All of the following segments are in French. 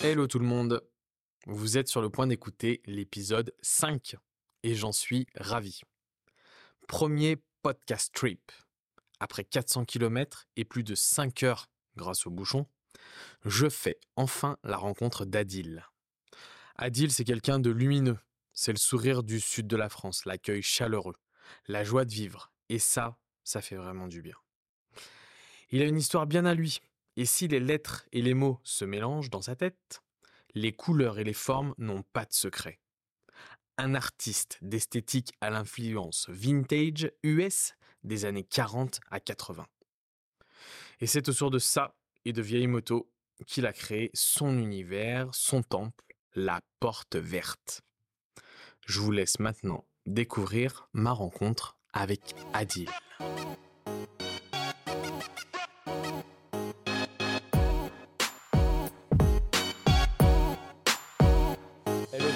Hello tout le monde. Vous êtes sur le point d'écouter l'épisode 5 et j'en suis ravi. Premier podcast trip. Après 400 km et plus de 5 heures grâce au bouchon, je fais enfin la rencontre d'Adil. Adil, c'est quelqu'un de lumineux. C'est le sourire du sud de la France, l'accueil chaleureux, la joie de vivre. Et ça, ça fait vraiment du bien. Il a une histoire bien à lui. Et si les lettres et les mots se mélangent dans sa tête, les couleurs et les formes n'ont pas de secret. Un artiste d'esthétique à l'influence vintage US des années 40 à 80. Et c'est autour de ça et de vieilles motos qu'il a créé son univers, son temple, la porte verte. Je vous laisse maintenant découvrir ma rencontre avec Adil.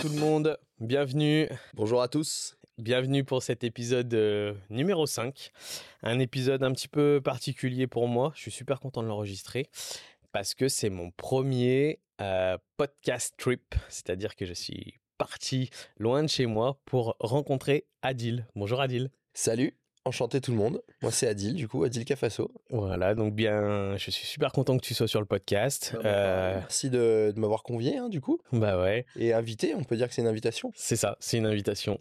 Tout le monde, bienvenue. Bonjour à tous. Bienvenue pour cet épisode euh, numéro 5. Un épisode un petit peu particulier pour moi. Je suis super content de l'enregistrer parce que c'est mon premier euh, podcast trip. C'est-à-dire que je suis parti loin de chez moi pour rencontrer Adil. Bonjour Adil. Salut, enchanté tout le monde. Moi c'est Adil, du coup, Adil Cafasso. Voilà, donc bien, je suis super content que tu sois sur le podcast. Euh, Merci de, de m'avoir convié, hein, du coup. bah ouais, Et invité, on peut dire que c'est une invitation. c'est ça, c'est une invitation.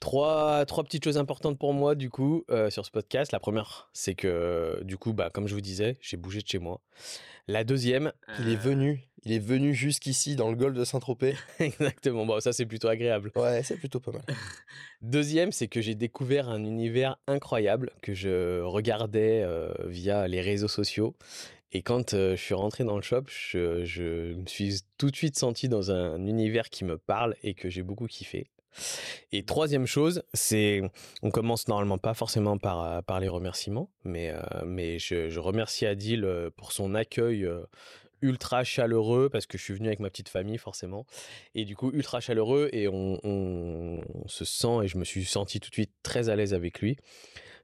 Trois, trois petites choses importantes pour moi du coup euh, sur ce podcast. La première, c'est que du coup, bah comme je vous disais, j'ai bougé de chez moi. La deuxième, Il est venu, il est venu jusqu'ici dans le golfe de Saint-Tropez. exactement. Bon, ça c'est plutôt agréable. Ouais, c'est plutôt pas mal. Deuxième, c'est que j'ai découvert un univers incroyable que je regardais euh, via les réseaux sociaux. Et quand euh, je suis rentré dans le shop, je, je me suis tout de suite senti dans un univers qui me parle et que j'ai beaucoup kiffé. Et troisième chose, c'est, on commence normalement pas forcément par, euh, par les remerciements, mais, euh, mais je, je remercie Adil euh, pour son accueil ultra chaleureux parce que je suis venu avec ma petite famille forcément et du coup ultra chaleureux et on, on, on se sent et je me suis senti tout de suite très à l'aise avec lui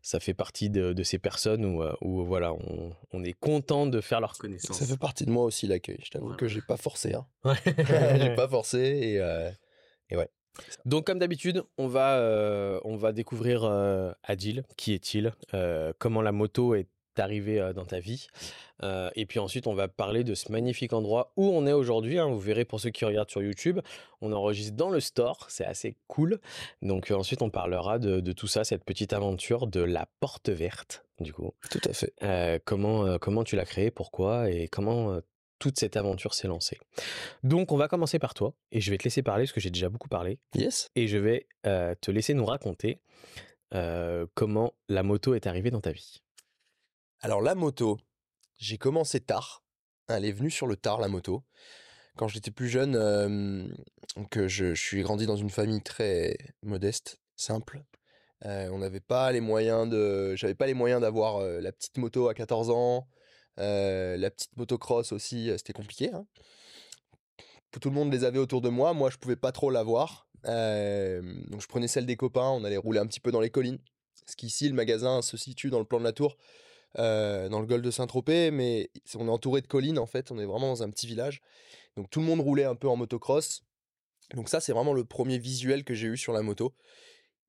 ça fait partie de, de ces personnes où, où voilà on, on est content de faire leur connaissance Ça fait partie de moi aussi l'accueil. Je t'avoue Voilà. que j'ai pas forcé. Hein. Ouais. j'ai pas forcé et, euh, Donc comme d'habitude, on va euh, on va découvrir euh, Adil, qui est-il, euh, comment la moto est arrivée euh, dans ta vie, et puis ensuite on va parler de ce magnifique endroit où on est aujourd'hui. hein. vous verrez pour ceux qui regardent sur YouTube, on enregistre dans le store, c'est assez cool. Donc ensuite on parlera de, de tout ça, cette petite aventure de la porte verte, du coup. tout à fait. Comment comment tu l'as créé, pourquoi? Et comment toute cette aventure s'est lancée. Donc on va commencer par toi et je vais te laisser parler parce que j'ai déjà beaucoup parlé Yes. et je vais euh, te laisser nous raconter euh, comment la moto est arrivée dans ta vie. Alors la moto, j'ai commencé tard. Elle est venue sur le tard la moto. Quand j'étais plus jeune, euh, donc je, je suis grandi dans une famille très modeste, simple. Euh, on n'avait pas les moyens de, j'avais pas les moyens d'avoir la petite moto à 14 ans, euh, la petite motocross aussi, euh, c'était compliqué. Hein. Tout le monde les avait autour de moi, moi je pouvais pas trop l'avoir. Euh, donc je prenais celle des copains, on allait rouler un petit peu dans les collines. Parce qu'ici le magasin se situe dans le plan de la tour euh, dans le golfe de Saint-Tropez, mais on est entouré de collines en fait, on est vraiment dans un petit village. Donc tout le monde roulait un peu en motocross. Donc ça c'est vraiment le premier visuel que j'ai eu sur la moto.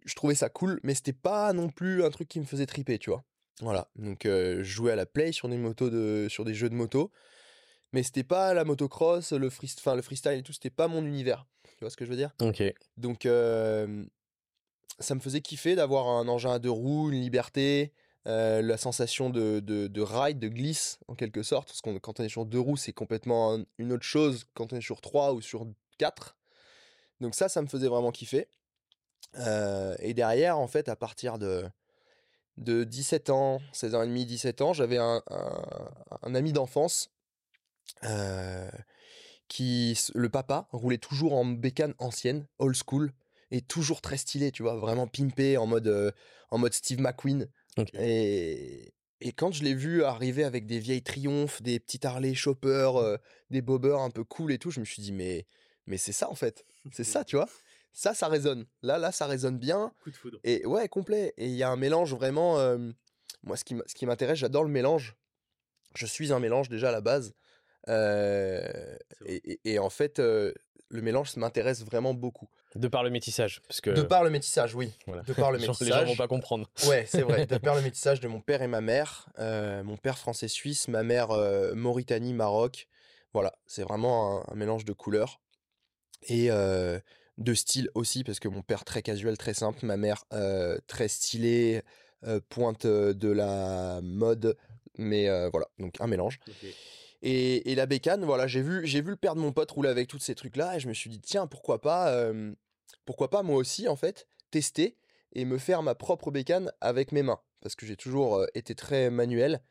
Je trouvais ça cool, mais c'était pas non plus un truc qui me faisait triper, tu vois. Voilà, donc euh, je jouais à la play sur des motos de, sur des jeux de moto, mais c'était pas la motocross, le free, le freestyle et tout, c'était pas mon univers. Tu vois ce que je veux dire? Ok. donc, euh, ça me faisait kiffer d'avoir un engin à deux roues, une liberté, euh, la sensation de, de, de ride, de glisse, en quelque sorte. Parce que quand on est sur deux roues, c'est complètement un- une autre chose quand on est sur trois ou sur quatre. Donc ça, ça me faisait vraiment kiffer. Et derrière, en fait, à partir de, de 17 ans, 16 ans et demi, 17 ans, j'avais un, un, un ami d'enfance euh, qui, le papa, roulait toujours en bécane ancienne, old school, et toujours très stylé, tu vois, vraiment pimpé en mode, euh, en mode Steve McQueen. Et, et quand je l'ai vu arriver avec des vieilles triomphes, des petits Harley Chopper, euh, des bobbers un peu cool et tout, je me suis dit, mais, mais c'est ça en fait. C'est ça, tu vois. Ça, ça résonne. Là, là, ça résonne bien. Coup de foudre. Et ouais, complet. Et il y a un mélange vraiment. euh, moi, ce qui m- ce qui m'intéresse, j'adore le mélange. Je suis un mélange déjà à la base. Euh, et, et- et en fait, euh, le mélange m'intéresse vraiment beaucoup. De par le métissage. Parce que, De par le métissage, oui. voilà. De par le métissage. Les gens vont pas comprendre. Ouais, c'est vrai. De par le métissage de mon père et ma mère. euh, mon père français-suisse, ma mère euh, Mauritanie-Maroc. Voilà, c'est vraiment un, un mélange de couleurs. Et euh, de style aussi, parce que mon père très casual, très simple. Ma mère euh, très stylée, euh, pointe de la mode. Mais euh, voilà, donc un mélange. Et, et la bécane, voilà, j'ai vu, j'ai vu le père de mon pote rouler avec tous ces trucs-là et je me suis dit, tiens, pourquoi pas, pourquoi pas moi aussi, en fait, tester et me faire ma propre bécane avec mes mains. Parce que j'ai toujours été très manuel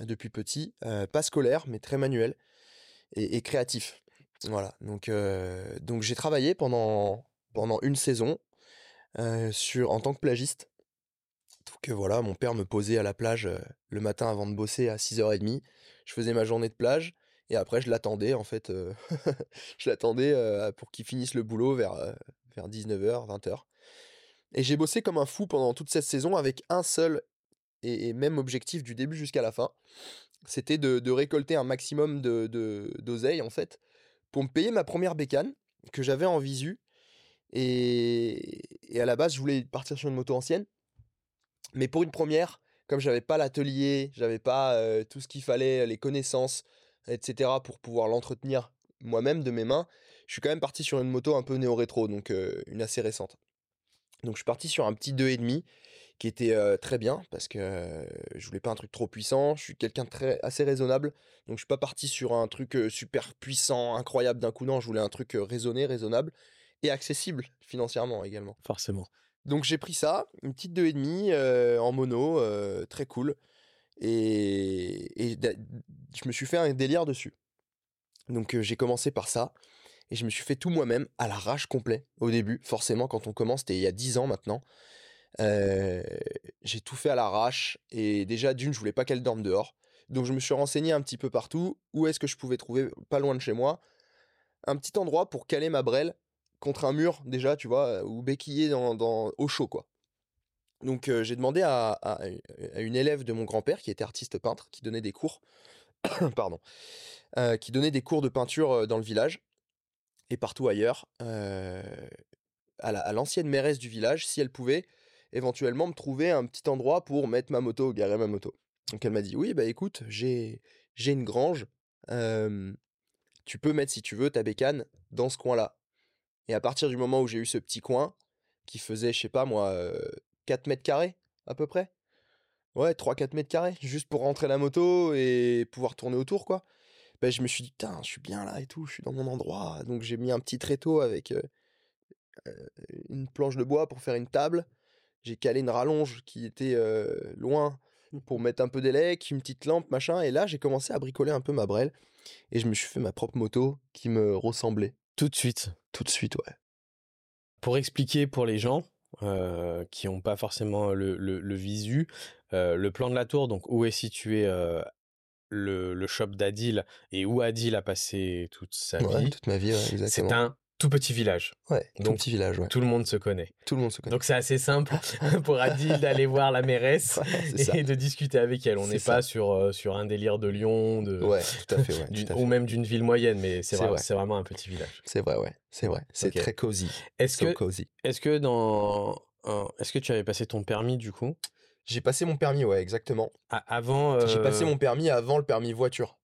depuis petit, pas scolaire, mais très manuel et, et créatif. Voilà, donc, euh, donc j'ai travaillé pendant, pendant une saison euh, sur, en tant que plagiste. Donc euh, voilà, mon père me posait à la plage le matin avant de bosser à 6h30 je faisais ma journée de plage et après je l'attendais en fait je l'attendais pour qu'il finisse le boulot vers vers 19h 20h et j'ai bossé comme un fou pendant toute cette saison avec un seul et, même objectif du début jusqu'à la fin. C'était de, récolter un maximum de de- d'oseille en fait pour me payer ma première bécane que j'avais en visu et, et à la base je voulais partir sur une moto ancienne mais pour une première comme j'avais pas l'atelier, j'avais pas tout ce qu'il fallait, les connaissances, etc. pour pouvoir l'entretenir moi-même de mes mains, je suis quand même parti sur une moto un peu néo-rétro, donc une assez récente. Donc je suis parti sur un petit 2,5 qui était euh, très bien parce que euh, je voulais pas un truc trop puissant, je suis quelqu'un de très assez raisonnable, donc je suis pas parti sur un truc euh, super puissant, incroyable d'un coup, non, je voulais un truc raisonné, raisonnable et accessible financièrement également. Forcément. Donc j'ai pris ça, une petite 2,5 euh, en mono, très cool. Et, et je me suis fait un délire dessus. Donc j'ai commencé par ça. Et je me suis fait tout moi-même, à l'arrache complet, au début. Forcément, quand on commence, c'était il y a 10 ans maintenant. J'ai tout fait à l'arrache. Et déjà, d'une, je voulais pas qu'elle dorme dehors. Donc je me suis renseigné un petit peu partout. Où est-ce que je pouvais trouver, pas loin de chez moi, un petit endroit pour caler ma brelle contre un mur déjà, tu vois, ou béquiller dans, dans- au chaud, quoi. Donc j'ai demandé à, à- une élève de mon grand-père qui était artiste peintre, qui donnait des cours, pardon, qui donnait des cours de peinture dans le village et partout ailleurs, à la- l'ancienne mairesse du village, si elle pouvait éventuellement me trouver un petit endroit pour mettre ma moto, garer ma moto. Donc elle m'a dit oui, bah écoute, j'ai j'ai une grange, tu peux mettre si tu veux ta bécane dans ce coin-là. Et à partir du moment où j'ai eu ce petit coin, qui faisait, je sais pas moi, euh, 4 mètres carrés à peu près. Ouais, 3-4 mètres carrés, juste pour rentrer la moto et pouvoir tourner autour, quoi. Ben, je me suis dit, putain, je suis bien là et tout, je suis dans mon endroit. Donc j'ai mis un petit tréteau avec euh, une planche de bois pour faire une table. J'ai calé une rallonge qui était euh, loin pour mettre un peu d'élec, une petite lampe, machin. Et là, j'ai commencé à bricoler un peu ma brelle. Et je me suis fait ma propre moto qui me ressemblait Tout de suite. tout de suite, ouais. Pour expliquer pour les gens euh, qui n'ont pas forcément le, le, le visu, euh, le plan de la tour, donc où est situé euh, le, le shop d'Adil et où Adil a passé toute sa Ouais, vie, toute ma vie, ouais, c'est exactement. un tout petit village. Ouais, tout Donc, petit village, ouais. Tout le monde se connaît. Tout le monde se connaît. Donc c'est assez simple pour Adil d'aller voir la mairesse Ouais, c'est ça. et de discuter avec elle. On n'est pas sur, euh, sur un délire de Lyon, de, Ouais, tout à fait, ouais. d'une- tout à ou même d'une ville moyenne, mais c'est vrai, vraiment un petit village. C'est vrai, ouais. C'est vrai. C'est très cosy. Est-ce So que, cozy. est-ce que dans, euh, est-ce que tu avais passé ton permis du coup? J'ai passé mon permis, ouais, exactement. Avant J'ai passé euh, mon permis avant le permis voiture.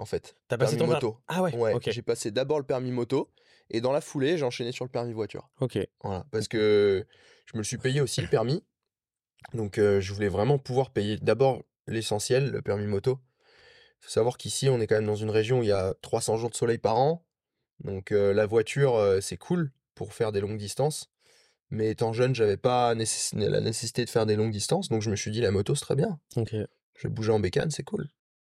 En fait. T'as passé ton moto. Ah ouais. J'ai passé d'abord le permis moto et dans la foulée, j'ai enchaîné sur le permis voiture. Ok. Voilà, parce que je me le suis payé aussi le permis. Donc euh, je voulais vraiment pouvoir payer d'abord l'essentiel, le permis moto. Il faut savoir qu'ici, on est quand même dans une région où il y a 300 jours de soleil par an. Donc euh, la voiture, euh, c'est cool pour faire des longues distances. Mais étant jeune, j'avais pas nécess- la nécessité de faire des longues distances. Donc je me suis dit, la moto, c'est très bien. Ok. Je vais bouger en bécane, c'est cool.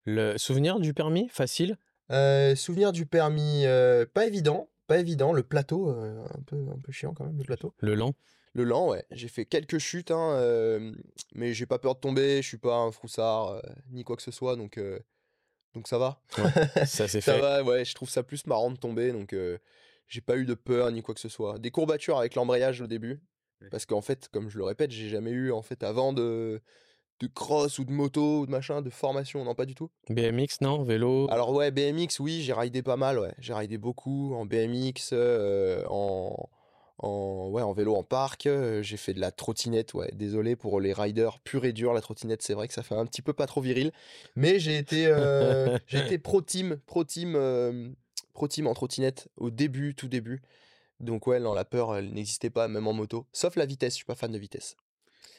Le souvenir du permis facile? Euh, souvenir du permis, euh, pas évident. Pas évident. Le plateau, euh, un, peu, un peu chiant quand même, le plateau. Le lent? Le lent, ouais. J'ai fait quelques chutes, hein, mais j'ai pas peur de tomber. Je suis pas un froussard ni quoi que ce soit, donc donc ça va. Ça c'est Ça fait. va, ouais. Je trouve ça plus marrant de tomber, donc j'ai pas eu de peur ni quoi que ce soit. Des courbatures avec l'embrayage au début, parce qu'en fait, comme je le répète, j'ai jamais eu en fait avant de de cross ou de moto ou de machin, de formation, non pas du tout. BMX, non Vélo Alors ouais, BMX, oui, j'ai ridé pas mal, ouais. J'ai ridé beaucoup en BMX, euh, en, en, ouais, en vélo en parc. euh, j'ai fait de la trottinette, ouais. Désolé pour les riders pur et dur, la trottinette, c'est vrai que ça fait un petit peu pas trop viril. Mais j'ai été, euh, j'ai été pro team, pro team, euh, pro team en trottinette au début, tout début. Donc ouais, non, la peur, elle n'existait pas, même en moto. Sauf la vitesse, je suis pas fan de vitesse.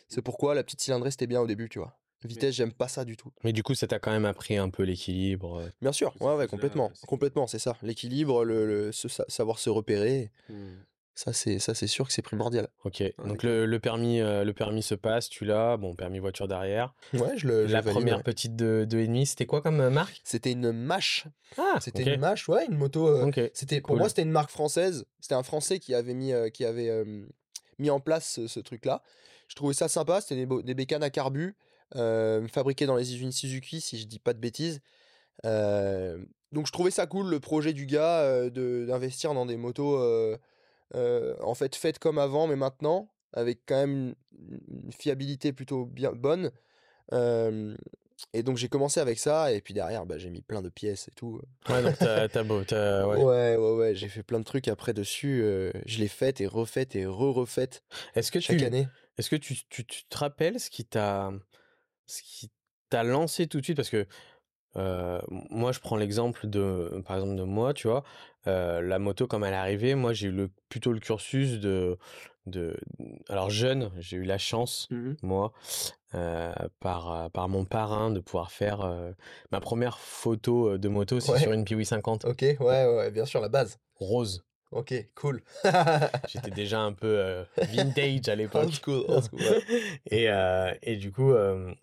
C'est pourquoi la petite cylindrée, c'était bien au début, tu vois. Vitesse, j'aime pas ça du tout. Mais du coup, ça t'a quand même appris un peu l'équilibre. euh. Bien sûr, ouais, ouais, complètement, complètement, c'est ça. L'équilibre, le, savoir se repérer, Hmm. ça c'est, ça c'est sûr que c'est primordial. Ok, donc le, le permis, euh, le permis se passe, tu l'as, bon, permis voiture derrière. Ouais, je le. je La valide, première ouais. petite de 2,5, c'était quoi comme euh, marque? C'était une mâche. Ah, C'était une mâche, ouais, une moto. euh, Ok. C'était pour cool. moi, c'était une marque française. C'était un Français qui avait mis, euh, qui avait euh, mis en place ce, ce truc-là. Je trouvais ça sympa. C'était des, des bécanes à carbu euh, fabriquées dans les usines Suzuki, si je dis pas de bêtises. Donc je trouvais ça cool le projet du gars euh, de d'investir dans des motos euh, en fait faites comme avant, mais maintenant avec quand même une, fiabilité plutôt bien bonne. Euh, et donc j'ai commencé avec ça et puis derrière bah, j'ai mis plein de pièces et tout. Ouais, donc t'as beau, t'as- ouais. Ouais, ouais, ouais, j'ai fait plein de trucs après dessus. euh, je l'ai faite et refaite et re-refaite Est-ce que chaque tu, année. Est-ce que tu, tu, tu te rappelles ce qui t'a, ce qui t'a lancé tout de suite? Parce que euh, moi, je prends l'exemple de, par exemple, de moi, tu vois, euh, la moto comme elle est arrivée, moi, j'ai eu le, plutôt le cursus de, de, alors jeune, j'ai eu la chance, Mhm. moi, euh, par, par mon parrain, de pouvoir faire ma première photo de moto, c'est Ouais. sur une Piwi 50 Ok, ouais, ouais, bien sûr, la base. rose. Ok, cool. J'étais déjà un peu euh, vintage à l'époque. School, ouais. et, euh, et du coup, euh,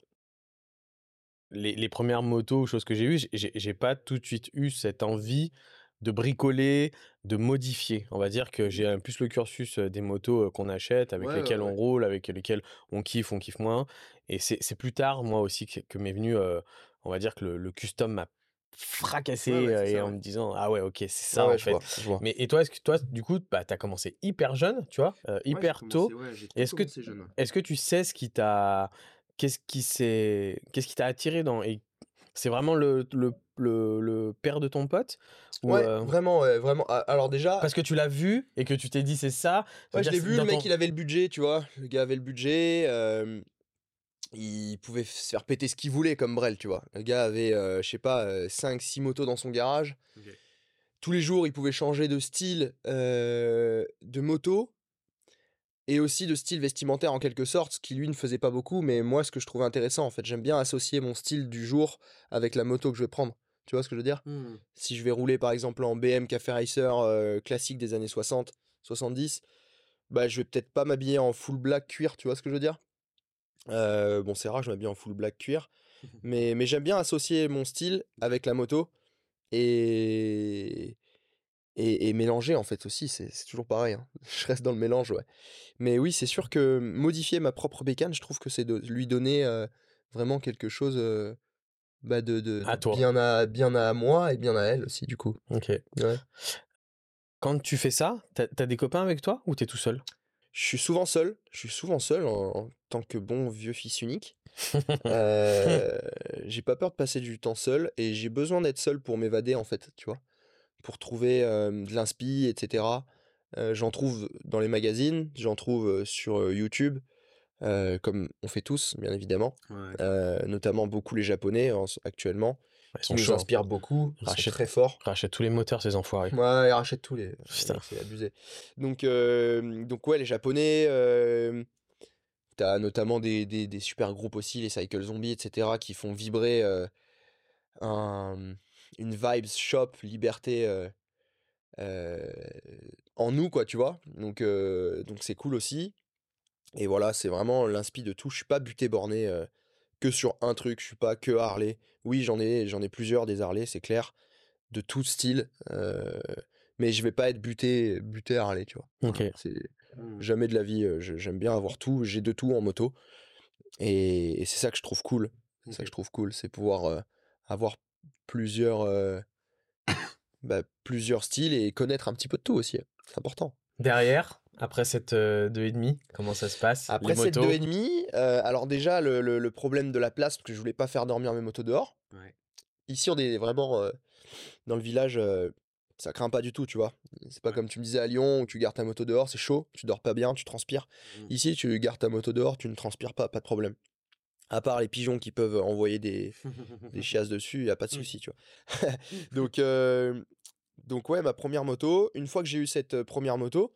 les, les premières motos ou choses que j'ai eues, j'ai- j'ai j'ai pas tout de suite eu cette envie de bricoler, de modifier. On va dire que j'ai un- plus le cursus des motos qu'on achète, avec Ouais, ouais, lesquelles on roule, avec lesquelles on kiffe, on kiffe moins. Et c'est c'est plus tard, moi aussi, que, que m'est venu, euh, on va dire que le, le custom m'a fracassé Ouais, ouais, c'est euh, et ça, en ouais. me disant, ah ouais, ok, c'est ça en fait. vois, je vois. Mais et toi, est-ce que toi, du coup, bah, tu as commencé hyper jeune, tu vois, euh, hyper tôt. Est-ce que, est-ce que tu sais ce qui t'a, qu'est-ce qui s'est, qu'est-ce qui t'a attiré dans, et c'est vraiment le, le, le, le père de ton pote ou, Ouais, euh, vraiment, ouais, vraiment. Alors déjà, parce que tu l'as vu et que tu t'es dit c'est ça. Ouais, je l'ai vu, le mec, ton- il avait le budget, tu vois. Le gars avait le budget. euh, il pouvait se faire péter ce qu'il voulait comme Brel, tu vois. Le gars avait, euh, je sais pas, 5-6 motos dans son garage. Tous les jours, il pouvait changer de style euh, de moto et aussi de style vestimentaire en quelque sorte, ce qui lui ne faisait pas beaucoup. Mais moi, ce que je trouvais intéressant, en fait, j'aime bien associer mon style du jour avec la moto que je vais prendre. Tu vois ce que je veux dire? Hmm. si je vais rouler par exemple en BM Café Racer euh, classique des années 60, 70, bah je vais peut-être pas m'habiller en full black cuir, tu vois ce que je veux dire? Euh, Bon, c'est rare, je m'habille en full black cuir, mais, mais j'aime bien associer mon style avec la moto et, et, et mélanger en fait aussi, c'est toujours pareil, hein. je reste dans le mélange, ouais. Mais oui, c'est sûr que modifier ma propre bécane, je trouve que c'est de lui donner euh, vraiment quelque chose euh, bah, de, de, À toi. bien, à, bien à moi et bien à elle aussi, du coup. Ok. Ouais. Quand tu fais ça, t'as as des copains avec toi ou t'es tout seul? Je suis souvent seul, je suis souvent seul en, en tant que bon vieux fils unique. Euh, j'ai pas peur de passer du temps seul et j'ai besoin d'être seul pour m'évader en fait, tu vois. Pour trouver euh, de l'inspi, etc. Euh, j'en trouve dans les magazines, j'en trouve sur YouTube, euh, comme on fait tous, bien évidemment. Ouais. Notamment beaucoup les japonais en- actuellement, Ils qui sont nous chauds. inspirent beaucoup, ils sont Rachète. très forts. Rachète tous les moteurs, ces enfoirés. Ouais, ils rachètent tous les. Putain. C'est abusé. Donc, euh, donc ouais, les Japonais. euh, T'as notamment des, des, des super groupes aussi, les Cycle Zombies, etc., qui font vibrer euh, un- une vibes shop, liberté euh, en nous, quoi, tu vois. Donc, donc c'est cool aussi. Et voilà, c'est vraiment l'inspi de tout. Je suis pas buté borné que sur un truc. Je suis pas que Harley. Oui, j'en ai, j'en ai plusieurs des Harley, c'est clair, de tout style. euh, mais je vais pas être buté, buté Harley, tu vois. Ok. C'est Hmm. jamais de la vie. J'aime bien avoir tout. J'ai de tout en moto. Et, et c'est ça que je trouve cool. C'est ça que je trouve cool. C'est pouvoir euh, avoir plusieurs, euh, bah, plusieurs styles et connaître un petit peu de tout aussi. C'est important. Derrière, Après cette euh, deux et demi, comment ça se passe Après Les cette motos deux et demi, euh, alors déjà le, le- le problème de la place, parce que je voulais pas faire dormir mes motos dehors. Ouais. Ici, on est vraiment euh, dans le village, euh, ça craint pas du tout, tu vois. C'est pas Ouais. comme tu me disais à Lyon où tu gardes ta moto dehors, c'est chaud, tu dors pas bien, tu transpires. Mm. Ici, tu gardes ta moto dehors, tu ne transpires pas, pas de problème. À part les pigeons qui peuvent envoyer des, des chiasses dessus, il a pas de Mm. souci, tu vois. donc, euh, donc ouais, ma première moto. Une fois que j'ai eu cette euh, première moto,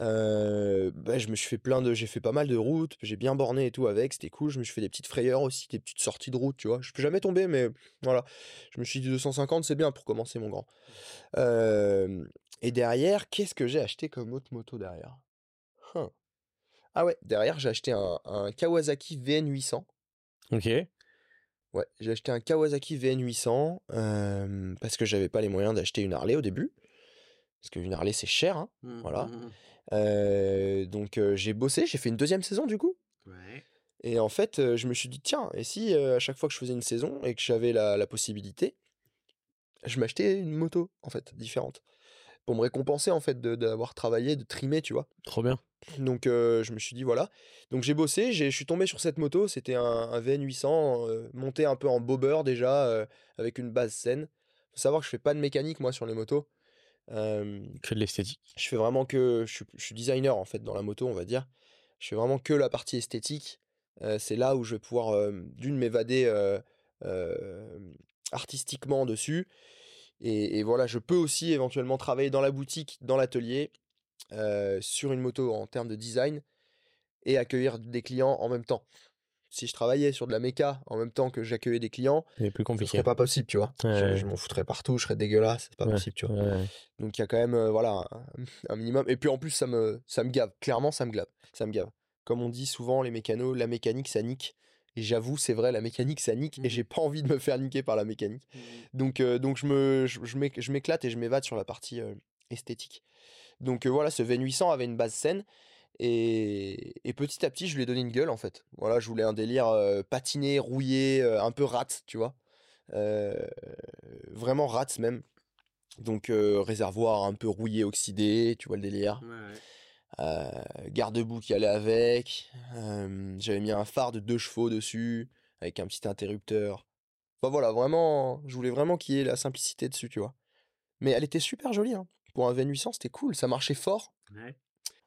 euh, bah, je me suis fait plein de, j'ai fait pas mal de routes, j'ai bien borné et tout avec, c'était cool. Je me suis fait des petites frayeurs aussi, des petites sorties de route, tu vois. Je peux jamais tomber, mais voilà. Je me suis dit 250, c'est bien pour commencer, mon grand. Euh, et derrière, qu'est-ce que j'ai acheté comme autre moto derrière? Hein. Ah ouais, derrière, j'ai acheté un, un Kawasaki VN800. Ok. Ouais, j'ai acheté un Kawasaki VN800 euh, parce que j'avais pas les moyens d'acheter une Harley au début. Parce qu'une Harley, c'est cher. hein. Voilà. Mm, Euh, donc j'ai bossé, j'ai fait une deuxième saison du coup. Ouais. Et en fait, je me suis dit, tiens, et si à chaque fois que je faisais une saison et que j'avais la, la possibilité, je m'achetais une moto, en fait, différente. Pour me récompenser, en fait, de- d'avoir travaillé, de trimer, tu vois. Trop bien. Donc euh, je me suis dit voilà. Donc j'ai bossé, j'ai- je suis tombé sur cette moto, c'était un, un VN800 euh, monté un peu en bobber déjà euh, avec une base saine. Faut savoir que je fais pas de mécanique moi sur les motos. Euh, Que de l'esthétique. je fais vraiment que je suis, je suis designer en fait dans la moto, on va dire. Je fais vraiment que la partie esthétique. Euh, c'est là où je vais pouvoir euh, d'une m'évader artistiquement dessus. Et, et voilà, je peux aussi éventuellement travailler dans la boutique, dans l'atelier, sur une moto en termes de design et accueillir des clients en même temps. Si je travaillais sur de la méca en même temps que j'accueillais des clients, plus ce serait pas possible, tu vois. Ouais, Je, m'en foutrais partout, je serais dégueulasse, c'est pas Ouais, possible, tu vois. ouais. Donc il y a quand même euh, voilà un, un minimum. Et puis en plus ça me ça me gave. Clairement ça me gave. Ça me gave. Comme on dit souvent les mécanos, la mécanique ça nique. Et j'avoue c'est vrai la mécanique ça nique et j'ai pas envie de me faire niquer par la mécanique. Donc euh, donc je me je, je m'éc- je m'éclate et je m'évade sur la partie euh, esthétique. Donc euh, voilà ce VN800 avait une base saine et, et petit à petit je lui ai donné une gueule en fait. Voilà je voulais un délire euh, patiné, rouillé, euh, un peu rat tu vois. Euh, vraiment rat même. Donc réservoir un peu rouillé, oxydé, tu vois le délire. Garde-boue qui allait avec. J'avais mis un phare de deux chevaux dessus, avec un petit interrupteur. Enfin voilà, vraiment, je voulais vraiment qu'il y ait la simplicité dessus, tu vois. Mais elle était super jolie, hein. Pour un V800, c'était cool, ça marchait fort.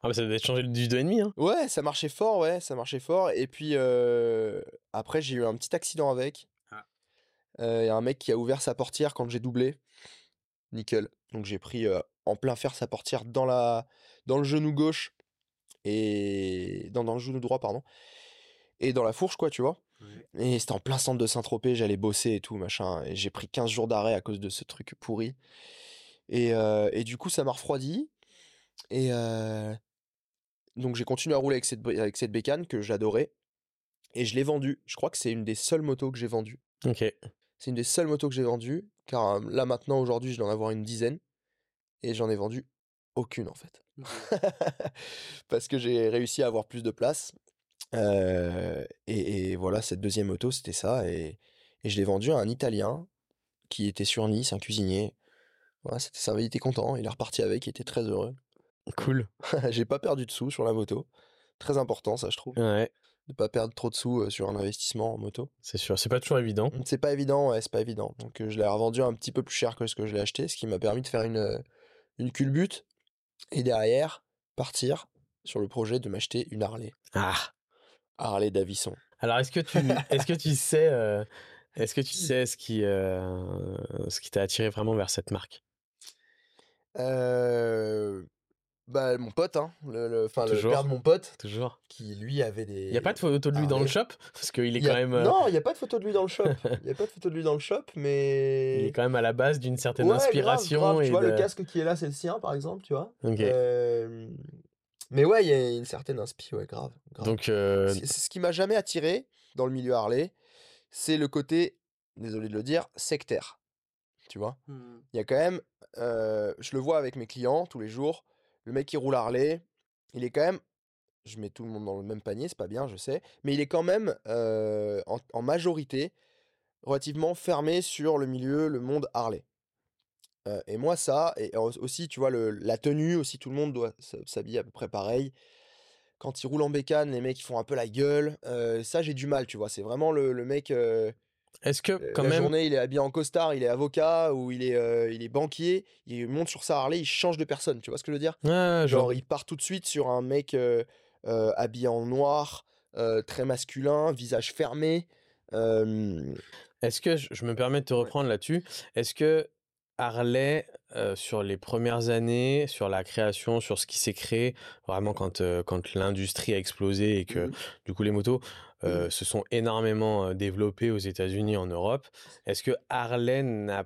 Ah, bah, ça devait changer du 2,5. Hein. Ouais, ça marchait fort, ouais, ça marchait fort. Et puis euh, après, j'ai eu un petit accident avec. Ah. Il y a un mec qui a ouvert sa portière quand j'ai doublé. Nickel. Donc j'ai pris euh, en plein fer sa portière dans, la... dans le genou gauche et dans, dans le genou droit, pardon. Et dans la fourche, quoi, tu vois. Et c'était en plein centre de Saint-Tropez, j'allais bosser et tout, machin. Et j'ai pris 15 jours d'arrêt à cause de ce truc pourri. Et, euh, et du coup, ça m'a refroidi. Et euh, donc, j'ai continué à rouler avec cette, avec cette bécane que j'adorais. Et je l'ai vendue. Je crois que c'est une des seules motos que j'ai vendues. Ok. C'est une des seules motos que j'ai vendues. Car euh, là, maintenant, aujourd'hui, je dois en avoir une dizaine. Et j'en ai vendu aucune, en fait. Parce que j'ai réussi à avoir plus de place. Euh, et, et voilà, cette deuxième moto, c'était ça. Et, et je l'ai vendue à un Italien qui était sur Nice, un cuisinier. Voilà, c'était ça, il était content, il est reparti avec, il était très heureux. Cool. J'ai pas perdu de sous sur la moto. Très important, ça, je trouve. Ouais, De pas perdre trop de sous euh, sur un investissement en moto. c'est sûr. C'est pas toujours évident. C'est pas évident, ouais, c'est pas évident. Donc euh, je l'ai revendu un petit peu plus cher que ce que je l'ai acheté, ce qui m'a permis de faire une, euh, une culbute et derrière partir sur le projet de m'acheter une Harley. Ah. Harley Davidson. Alors, est-ce que tu, est-ce que tu sais, euh, est-ce que tu sais ce qui, euh, ce qui t'a attiré vraiment vers cette marque? Euh, bah, mon pote, hein, le, le, enfin, le père de mon pote, Toujours. qui lui avait des. Il y a pas de photo de lui dans le shop? Parce qu'il est a- quand même, euh, Non, il n'y a pas de photo de lui dans le shop. Il n'y a pas de photo de lui dans le shop, mais. il est quand même à la base d'une certaine Ouais, inspiration grave. et Tu vois, de- le casque qui est là, c'est le sien, par exemple, tu vois. Ok. Euh, Mais ouais, il y a une certaine inspi, ouais, grave. grave. Donc, euh, ce qui m'a jamais attiré dans le milieu Harley, c'est le côté, désolé de le dire, sectaire. Tu vois? Il y a quand même, euh, je le vois avec mes clients tous les jours, le mec qui roule Harley, il est quand même, je mets tout le monde dans le même panier, c'est pas bien, je sais, mais il est quand même en, majorité relativement fermé sur le milieu, le monde Harley. Et moi, ça, et au- aussi, tu vois, la tenue, aussi, tout le monde doit s'habiller à peu près pareil. Quand ils roulent en bécane, les mecs, ils font un peu la gueule. Ça, j'ai du mal, tu vois. C'est vraiment le, mec, Est-ce que euh, quand la même journée, il est habillé en costard, il est avocat ou il est, euh, il est banquier. Il monte sur sa Harley, il change de personne, tu vois ce que je veux dire? Genre, genre, il part tout de suite sur un mec euh, euh, habillé en noir, très masculin, visage fermé. euh, Est-ce que je je me permets de te reprendre là-dessus Est-ce que Harley, euh, sur les premières années, sur la création, sur ce qui s'est créé, vraiment quand, euh, quand l'industrie a explosé et que Mhm. du coup les motos euh, se sont énormément développées aux États-Unis, en Europe, est-ce que Harley n'a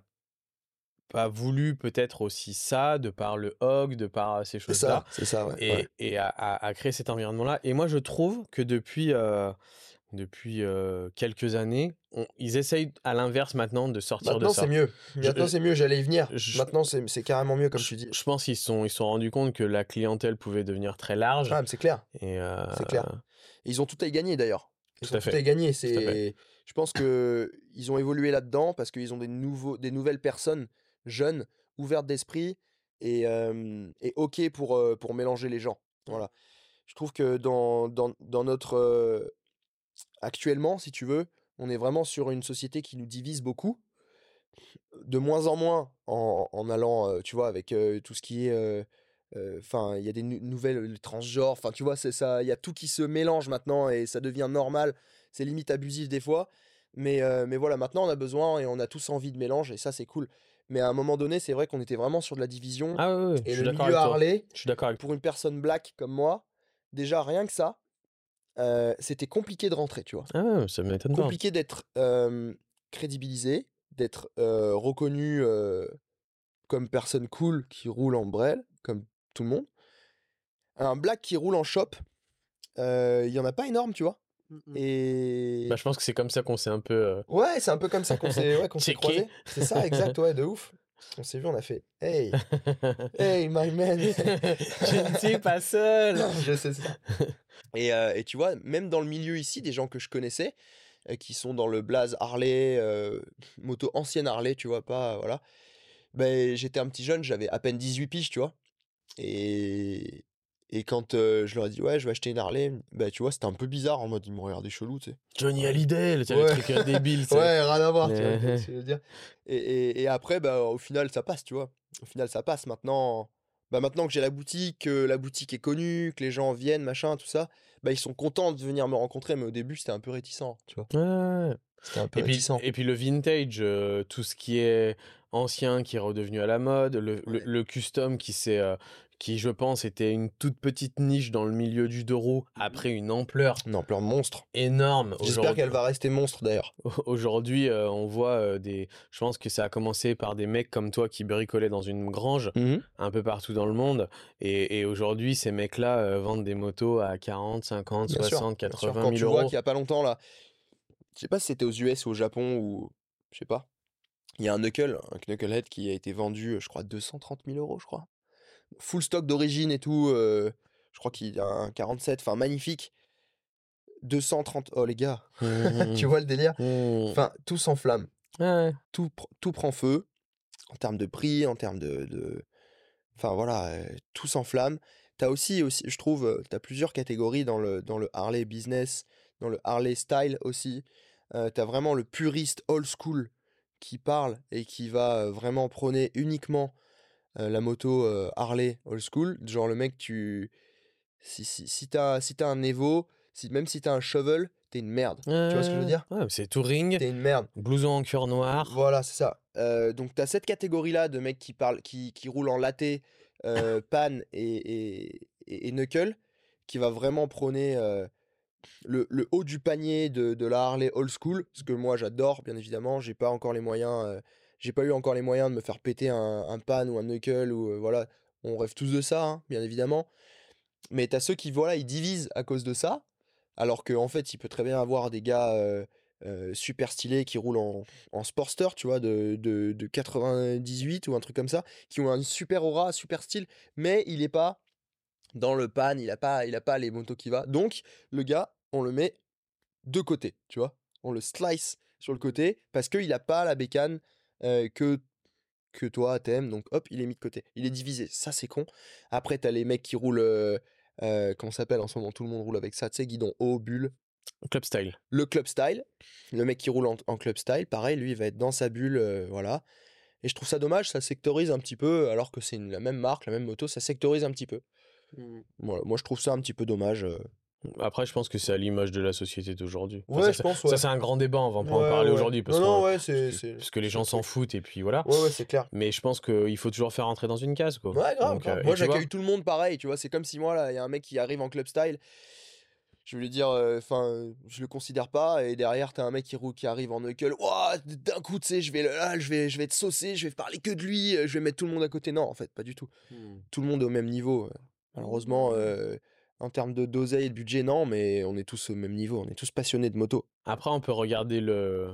pas voulu peut-être aussi ça, de par le hog, de par ces c'est choses-là ça, c'est ça, ouais. et, ouais. et cet environnement-là? Et moi, je trouve que depuis, euh, depuis euh, quelques années, on- ils essayent à l'inverse maintenant de sortir Maintenant, de ça. c'est mieux. Maintenant, c'est mieux, j'allais y venir. je- Maintenant, c'est carrément mieux, comme je, tu dis. je pense qu'ils se sont, ils sont rendus compte que la clientèle pouvait devenir très large. Ah, c'est clair. et, euh, c'est clair. Ils ont tout à y gagner, d'ailleurs. Ils Tout ont à tout fait. à y gagner. C'est... Je pense que ils ont évolué là-dedans parce qu'ils ont des, nouveaux, des nouvelles personnes jeunes, ouvertes d'esprit et, euh, et OK pour, pour mélanger les gens. Voilà. Je trouve que dans, dans, dans notre... actuellement, si tu veux, on est vraiment sur une société qui nous divise beaucoup. De moins en moins en, en allant, euh, tu vois, avec euh, tout ce qui est... Enfin, il y a des nou- nouvelles le transgenres. Enfin, tu vois, c'est ça. Il y a tout qui se mélange maintenant et ça devient normal. C'est limite abusif des fois. Mais, mais voilà, maintenant on a besoin et on a tous envie de mélange et ça c'est cool. Mais à un moment donné, c'est vrai qu'on était vraiment sur de la division. Ah ouais, je et suis le milieu avec. Harley, Je suis d'accord avec pour une personne black comme moi, déjà rien que ça, euh, c'était compliqué de rentrer, tu vois. Ah ça m'étonne pas. Compliqué d'être euh, crédibilisé, d'être euh, reconnu comme personne cool qui roule en brel, comme tout le monde. Un black qui roule en shop, il y en a pas énorme, tu vois. Et Bah, je pense que c'est comme ça qu'on s'est un peu. ouais, c'est un peu comme ça qu'on s'est ouais, Checké. croisés. C'est ça, exact, ouais, de ouf. On s'est vu, on a fait Hey, hey, my man. je ne suis pas seul. je sais ça. Et, euh, et tu vois, même dans le milieu ici, des gens que je connaissais, euh, qui sont dans le blaze Harley, euh, moto ancienne Harley, tu vois, pas, voilà. Ben, j'étais un petit jeune, j'avais à peine 18 piges, tu vois. Et, et quand euh, je leur ai dit, ouais, je vais acheter une Harley, ben, tu vois, c'était un peu bizarre en mode, ils m'ont regardé chelou, tu sais. Johnny Hallyday, le, Ouais. le truc euh, débile. Ouais, rien à voir, tu vois, Ouais. ce que je veux dire. Et, et, et après, bah, au final, ça passe, tu vois. Au final, ça passe. Maintenant, bah, maintenant que j'ai la boutique, que la boutique est connue, que les gens viennent, machin, tout ça, bah, ils sont contents de venir me rencontrer, mais au début, c'était un peu réticent, tu vois. Ouais. C'était un peu Et puis, réticent. et puis le vintage, euh, tout ce qui est ancien qui est redevenu à la mode, le, le- custom qui s'est, euh, qui je pense était une toute petite niche dans le milieu du deux roues, après une ampleur Une ampleur monstre. énorme. J'espère qu'elle va rester monstre, d'ailleurs. Aujourd'hui, euh, on voit euh, des. Je pense que ça a commencé par des mecs comme toi qui bricolaient dans une grange un peu partout dans le monde. Et, et aujourd'hui, ces mecs-là euh, vendent des motos à 40, 50, Bien sûr, 60, bien sûr. 80 Quand 000 tu vois euros. qu'il y a pas longtemps, là, je sais pas si c'était aux US ou au Japon ou je sais pas. Il y a un knuckle, un knucklehead qui a été vendu, je crois, 230 000 euros, je crois. Full stock d'origine et tout. euh, je crois qu'il a un 47, enfin magnifique. 230. Oh les gars, Mmh, tu vois le délire? Mmh. Enfin, tout s'enflamme. Ouais. Tout, pr- tout prend feu. En termes de prix, en termes de. de- Enfin voilà, euh, tout s'enflamme. T'as aussi, aussi, je trouve, euh, t'as plusieurs catégories dans le, dans le Harley business, dans le Harley style aussi. Euh, t'as vraiment le puriste old school qui parle et qui va vraiment prôner uniquement euh, la moto euh, Harley old school. Genre le mec, tu. Si, si, si t'as si t'as un Evo, si, même si t'as un shovel, t'es une merde. Tu vois ce que je veux dire? Ouais, c'est touring, T'es une merde. blouson en cuir noir. Voilà, c'est ça. Euh, donc, tu as cette catégorie-là de mecs qui, parlent, qui, qui roulent en latte, euh, pan et, et, et- et knuckle, qui va vraiment prôner le, le haut du panier de, de la Harley old school, ce que moi j'adore, bien évidemment. J'ai pas encore les moyens, j'ai pas eu encore les moyens de me faire péter un, pan ou un knuckle, ou euh, voilà. On rêve tous de ça, hein, bien évidemment. Mais tu as ceux qui, voilà, ils divisent à cause de ça, alors qu'en fait, il peut très bien avoir des gars. euh, euh, super stylés qui roulent en, en Sportster, tu vois, de, de, de 98 ou un truc comme ça, qui ont un super aura, super style, mais il est pas dans le pan, il a pas, il a pas les motos qui va. Donc, le gars, on le met de côté, tu vois. On le slice sur le côté parce qu'il a pas la bécane euh, que que toi t'aimes, donc hop, il est mis de côté. Il est divisé. Ça, c'est con. Après, t'as les mecs qui roulent. euh, euh, comment ça s'appelle en ce moment Tout le monde roule avec ça. Tu sais, guidon haut, bulle. Club style. Le club style. Le mec qui roule en, en club style, pareil, lui, il va être dans sa bulle. euh, voilà. Et je trouve ça dommage, ça sectorise un petit peu, alors que c'est la même marque, la même moto, ça sectorise un petit peu. Voilà, moi je trouve ça un petit peu dommage. Euh. Après, je pense que c'est à l'image de la société d'aujourd'hui. Enfin, Ouais, ça, je c'est- pense, Ça, ouais. c'est un grand débat, on va pas en Ouais, parler ouais. aujourd'hui. Parce, Non, non, qu'on- ouais, c'est. parce que- c'est- parce que les gens s'en foutent, et puis voilà. Ouais, ouais, c'est clair. Mais je pense qu'il faut toujours faire rentrer dans une case, quoi. Ouais, grave. Donc, grave. euh, moi, j'accueille tout le monde pareil, tu vois. C'est comme si moi, là, il y a un mec qui arrive en club style. Je vais lui dire, euh, enfin, je le considère pas. Et derrière, t'as un mec qui, roule, qui arrive en knuckle. Ouah, d'un coup, tu sais, je vais, là, je vais, je vais être saucé, je vais parler que de lui, euh, je vais mettre tout le monde à côté. Non, en fait, pas du tout. Tout le monde est au même niveau. euh. Malheureusement, euh, en termes de d'oseille et de budget, non, mais on est tous au même niveau. On est tous passionnés de moto. Après, on peut regarder le,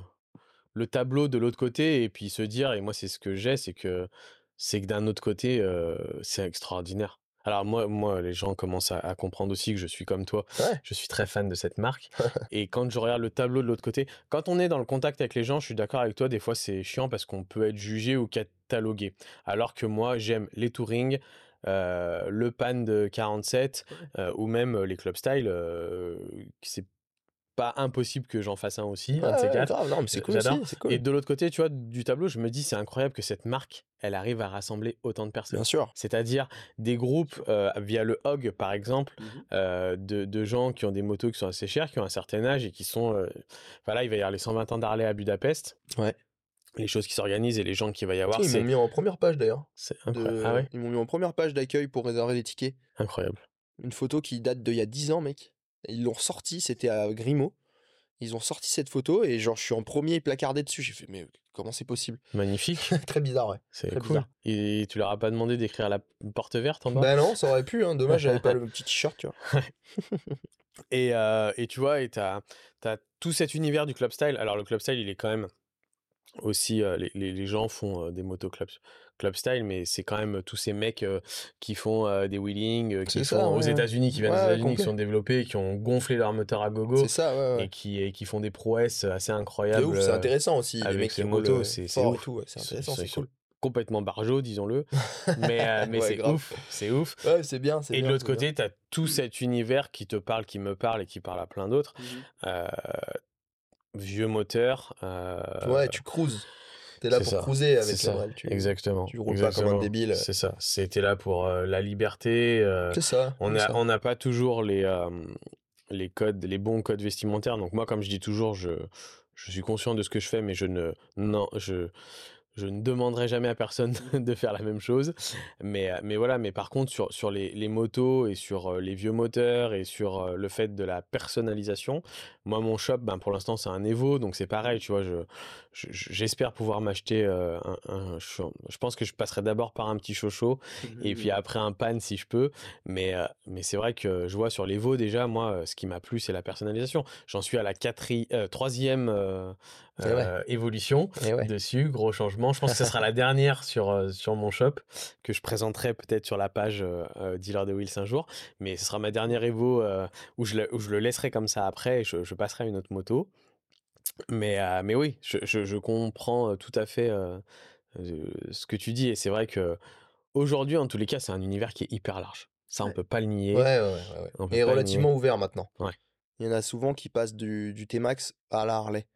le tableau de l'autre côté et puis se dire, et moi, c'est ce que j'ai, c'est que c'est que d'un autre côté, euh, c'est extraordinaire. Alors moi, moi, les gens commencent à, à comprendre aussi que je suis comme toi. Ouais. Je suis très fan de cette marque. et quand je regarde le tableau de l'autre côté, quand on est dans le contact avec les gens, je suis d'accord avec toi. Des fois, c'est chiant parce qu'on peut être jugé ou catalogué. Alors que moi, j'aime les touring, euh, le pan de 47 euh, ou même euh, les club style. euh, c'est pas impossible que j'en fasse un aussi, un de ces quatre. grave, non, mais c'est cool. Et de l'autre côté, tu vois, du tableau, je me dis, c'est incroyable que cette marque, elle arrive à rassembler autant de personnes. Bien sûr. C'est-à-dire des groupes euh, via le HOG, par exemple, euh, de, de gens qui ont des motos qui sont assez chères, qui ont un certain âge et qui sont. euh, Voilà, il va y avoir les 120 ans d'Harley à Budapest. Ouais. Les choses qui s'organisent et les gens qu'il va y avoir, ils m'ont mis en première page d'ailleurs. c'est de- incroyable. Ah ouais? Ils m'ont mis en première page d'accueil pour réserver les tickets. Incroyable. Une photo qui date d'il y a 10 ans, mec. Ils l'ont ressorti, c'était à Grimaud. Ils ont sorti cette photo et genre je suis en premier placardé dessus. J'ai fait mais comment c'est possible? Magnifique. Très bizarre, ouais. C'est cool. bizarre. Et tu leur as pas demandé d'écrire la porte verte en bas? Bah non, ça aurait pu. Hein. Dommage, j'avais pas le petit t-shirt, tu vois. Et, euh, et tu vois, et tu as, tout cet univers du club style. Alors, le club style, il est quand même aussi. euh, les, les- les gens font euh, des motos club, club style, mais c'est quand même tous ces mecs euh, qui font des wheelings, euh, qui ça, aux. États-Unis, qui viennent Ouais, des États-Unis, qui sont développés, qui ont gonflé leur moteur à gogo ça, ouais, et, qui, et qui font des prouesses assez incroyables. c'est intéressant aussi. Les avec mecs ces qui motos, c'est- c'est tout, c'est sont- intéressant, c'est sont cool. complètement barjots, disons-le. mais euh, mais Ouais, c'est ouf, c'est ouf. Ouais, c'est bien. Et de l'autre côté, tu as tout cet univers qui te parle, qui me parle et qui parle à plein d'autres. Euh, vieux moteur. euh, Ouais, tu cruises. T'es là pour ça, cruiser avec ça, tu... Exactement. tu roules pas comme un exactement. débile. C'est ça. C'était là pour euh, la liberté. euh, C'est ça. on c'est a- ça. on n'a pas toujours les, euh, les codes, les bons codes vestimentaires. Donc moi, comme je dis toujours, je, je suis conscient de ce que je fais, mais je ne, non, je, je ne demanderai jamais à personne de faire la même chose. Mais, euh, mais voilà, mais par contre, sur, sur les, les motos et sur euh, les vieux moteurs et sur euh, le fait de la personnalisation, moi, mon shop, ben, pour l'instant, c'est un Evo, donc c'est pareil, tu vois, je, je- je- j'espère pouvoir m'acheter euh, un, un- je, pense que je passerai d'abord par un petit chocho et puis après un pan si je peux. Mais, euh, mais c'est vrai que je vois sur l'Evo déjà, moi, ce qui m'a plu, c'est la personnalisation. J'en suis à la quatri- euh, troisième euh, évolution ouais. dessus, gros changement. Je pense que ce sera la dernière sur, euh, sur mon shop que je présenterai peut-être sur la page euh, euh, Dealer de Wheels un jour. Mais ce sera ma dernière Evo où, je le, où je le laisserai comme ça après et je, je passerai à une autre moto. Mais, mais oui, je, je- je comprends tout à fait ce que tu dis. Et c'est vrai que aujourd'hui, en tous les cas, c'est un univers qui est hyper large. Ça, on Ouais. peut pas le nier. Ouais, ouais, ouais, ouais. On peut Et relativement ouvert maintenant. Il y en a souvent qui passent du, du T-Max à la Harley.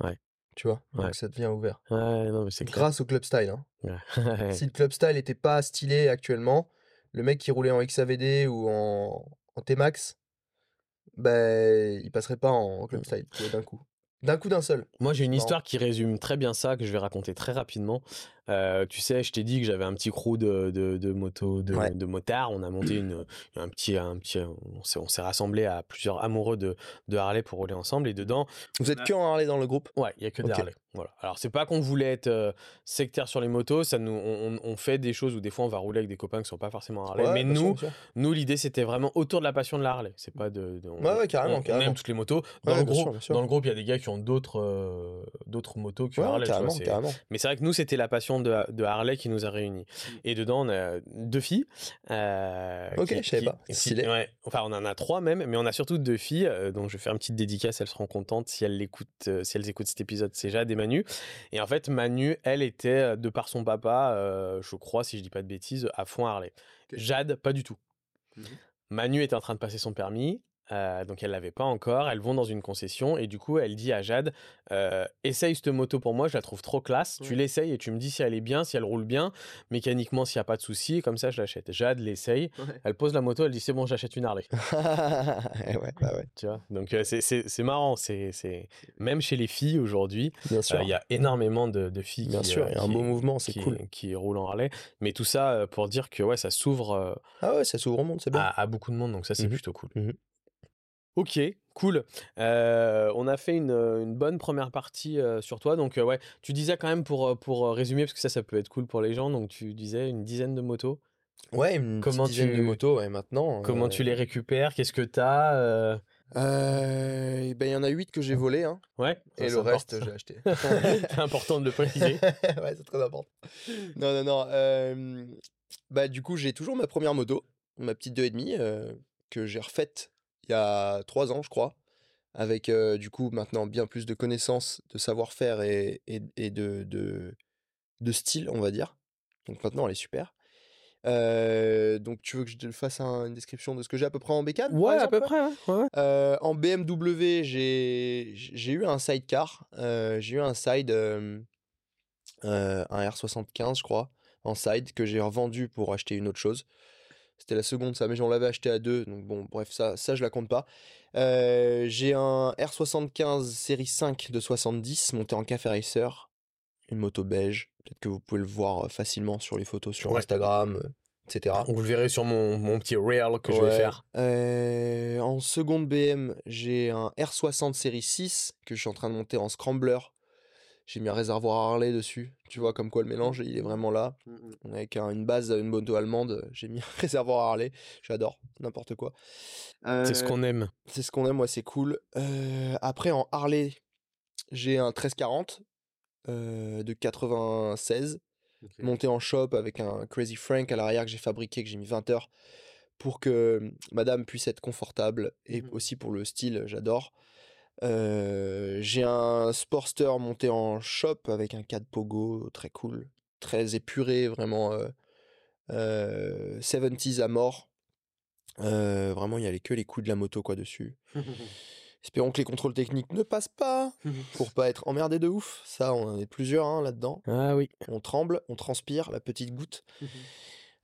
Ouais. Tu vois? Ouais. Donc ça devient ouvert. Ouais, non, mais c'est clair. Grâce au club style. Hein. Ouais. Si le club style n'était pas stylé actuellement, le mec qui roulait en XAVD ou en, en T-Max, ben, il passerait pas en club style tu vois, d'un coup. D'un coup d'un seul. Moi, j'ai une histoire qui résume très bien ça, que je vais raconter très rapidement. Euh, tu sais, je t'ai dit que j'avais un petit crew de, de, de moto, de, Ouais. de motards. On a monté une, un petit, un petit, on s'est, on s'est rassemblé à plusieurs amoureux de, de Harley pour rouler ensemble. Et dedans, Vous êtes que en Harley dans le groupe? Ouais, il y a que des Ok. Harley. Voilà. Alors, c'est pas qu'on voulait être euh, sectaire sur les motos. Ça nous, on, on- on fait des choses où des fois on va rouler avec des copains qui sont pas forcément Harley. Ouais, mais nous, sûr. nous, l'idée c'était vraiment autour de la passion de la Harley. C'est pas de, de- on, Ouais, ouais, carrément, on- on carrément. aime toutes les motos. Dans, Ouais, le groupe, dans le groupe, il y a des gars qui ont d'autres, euh, d'autres motos que Ouais, Harley. vois, carrément. mais c'est vrai que nous, c'était la passion de, de Harley qui nous a réunis. Et dedans, on a deux filles. euh, Ok, qui- je savais qui- pas. qui- Stylé. ouais, enfin, on en a trois même, mais on a surtout deux filles. euh, donc, je vais faire une petite dédicace. Elles seront contentes si elles l'écoutent, euh, si elles écoutent cet épisode. C'est Jade et Manu. Et en fait, Manu, elle était, euh, de par son papa, je crois, si je dis pas de bêtises, à fond Harley. Jade, pas du tout. Mhm. Manu était en train de passer son permis. Euh, donc elle l'avait pas encore. Elles vont dans une concession et du coup elle dit à Jade euh, essaye cette moto pour moi, je la trouve trop classe. Tu l'essayes et tu me dis si elle est bien, si elle roule bien, mécaniquement s'il y a pas de souci. Comme ça je l'achète. Jade l'essaye. Elle pose la moto, elle dit c'est bon j'achète une Harley. Eh ouais, bah ouais, Tu vois? Donc euh, c'est- marrant. C'est c'est même chez les filles aujourd'hui, euh, il y a énormément de, de filles Bien qui, sûr, euh, il y a un beau mouvement, c'est cool. qui roulent en Harley. Mais tout ça pour dire que ouais ça s'ouvre. Ah ouais, ça s'ouvre au monde, c'est bien. à, à beaucoup de monde, donc ça c'est Mhm. plutôt cool. Mhm. Ok, cool. Euh, on a fait une, une bonne première partie euh, sur toi, donc euh, ouais, tu disais quand même pour, euh, pour euh, résumer, parce que ça ça peut être cool pour les gens, donc tu disais une dizaine de motos. Ouais, une Comment dizaine tu- de motos, ouais, maintenant. Comment euh, tu les récupères? Qu'est-ce que t'as euh, euh, eh ben, il y en a 8 que j'ai volés, hein, Ouais, et le important. reste, j'ai acheté. c'est important de le préciser. ouais, c'est très important. Non, non, non. euh, bah, du coup, j'ai toujours ma première moto, ma petite 2,5, euh, que j'ai refaite il y a 3 ans, je crois, avec euh, du coup maintenant bien plus de connaissances, de savoir-faire et, et, et de, de, de style, on va dire. Donc maintenant, elle est super. Euh, donc, tu veux que je te fasse un- une description de ce que j'ai à peu près en bécane Ouais, à peu près. ouais. Euh, en BMW, j'ai eu un sidecar. j'ai eu un side, un R75, je crois, en side, que j'ai revendu pour acheter une autre chose. C'était la seconde, ça, mais j'en l'avais acheté à deux. Donc, bon, bref, ça, ça je la compte pas. Euh, j'ai un R75 série 5 de 70 monté en Café Racer. Une moto beige. Peut-être que vous pouvez le voir euh, facilement sur les photos sur Ouais. Instagram, euh, etc. Vous le verrez sur mon, mon petit reel que je vais faire. Euh, en seconde BM, j'ai un R60 série 6 que je suis en train de monter en scrambler. J'ai mis un réservoir Harley dessus. Tu vois comme quoi le mélange, il est vraiment là. Avec un- une base, une moto allemande, j'ai mis un réservoir Harley. J'adore, n'importe quoi. C'est ce Euh, qu'on aime. c'est ce qu'on aime, moi, c'est cool. Euh, après, en Harley, j'ai un 1340 euh, de 96 monté en shop avec un Crazy Frank à l'arrière que j'ai fabriqué, que j'ai mis 20 heures pour que madame puisse être confortable et Mhm. aussi pour le style, j'adore. Euh, j'ai un Sportster monté en shop avec un 4 Pogo très cool, très épuré, vraiment euh, euh, 70s à mort. Euh, vraiment, il y avait que les coups de la moto quoi dessus. Espérons que les contrôles techniques ne passent pas pour pas être emmerdé de ouf. Ça, on en est plusieurs hein, là-dedans. Ah oui. On tremble, on transpire, la petite goutte.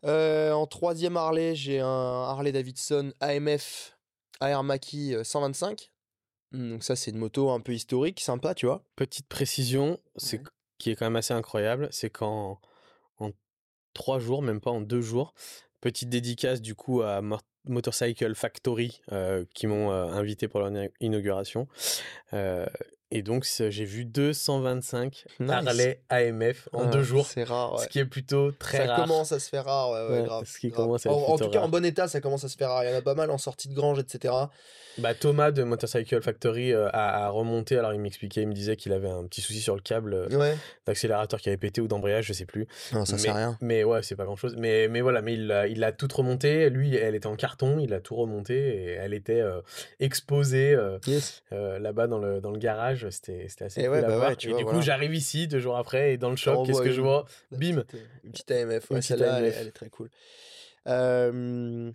Euh, en troisième Harley, j'ai un Harley Davidson AMF Mackie euh, 125. Hmm, Donc ça, c'est une moto un peu historique, sympa, tu vois. Petite précision, c'est Ouais. qui est quand même assez incroyable, c'est qu'en en trois jours, même pas en deux jours, petite dédicace du coup à Mo- Motorcycle Factory euh, qui m'ont euh, invité pour leur ina- inauguration. Euh, et donc j'ai vu 225 Nice. Harley AMF en Ah, deux jours, C'est rare, ouais. ce qui est plutôt très ça rare. commence à se faire rare, ouais, grave. ce qui grave. commence à en, en tout cas, en bon état, ça commence à se faire rare. Il y en a pas mal en sortie de grange, etc. Bah, Thomas de Motorcycle Factory euh, a, a remonté, alors il m'expliquait, il me disait qu'il avait un petit souci sur le câble euh, d'accélérateur qui avait pété ou d'embrayage, je sais plus. Non, ça mais, sert à rien. Mais ouais, c'est pas grand chose. Mais, mais voilà, mais il a, il a tout remonté. Lui, elle était en carton, il a tout remonté et elle était euh, exposée Yes. euh, là-bas dans le, dans le garage. C'était c'était assez Et cool ouais, bah ouais, et vois, du coup, j'arrive ici deux jours après et dans le shop, qu'est-ce que je vois? Bim petite, euh, Une petite AMF, ouais, celle-là, elle, est- AMF. elle est très cool. Euh,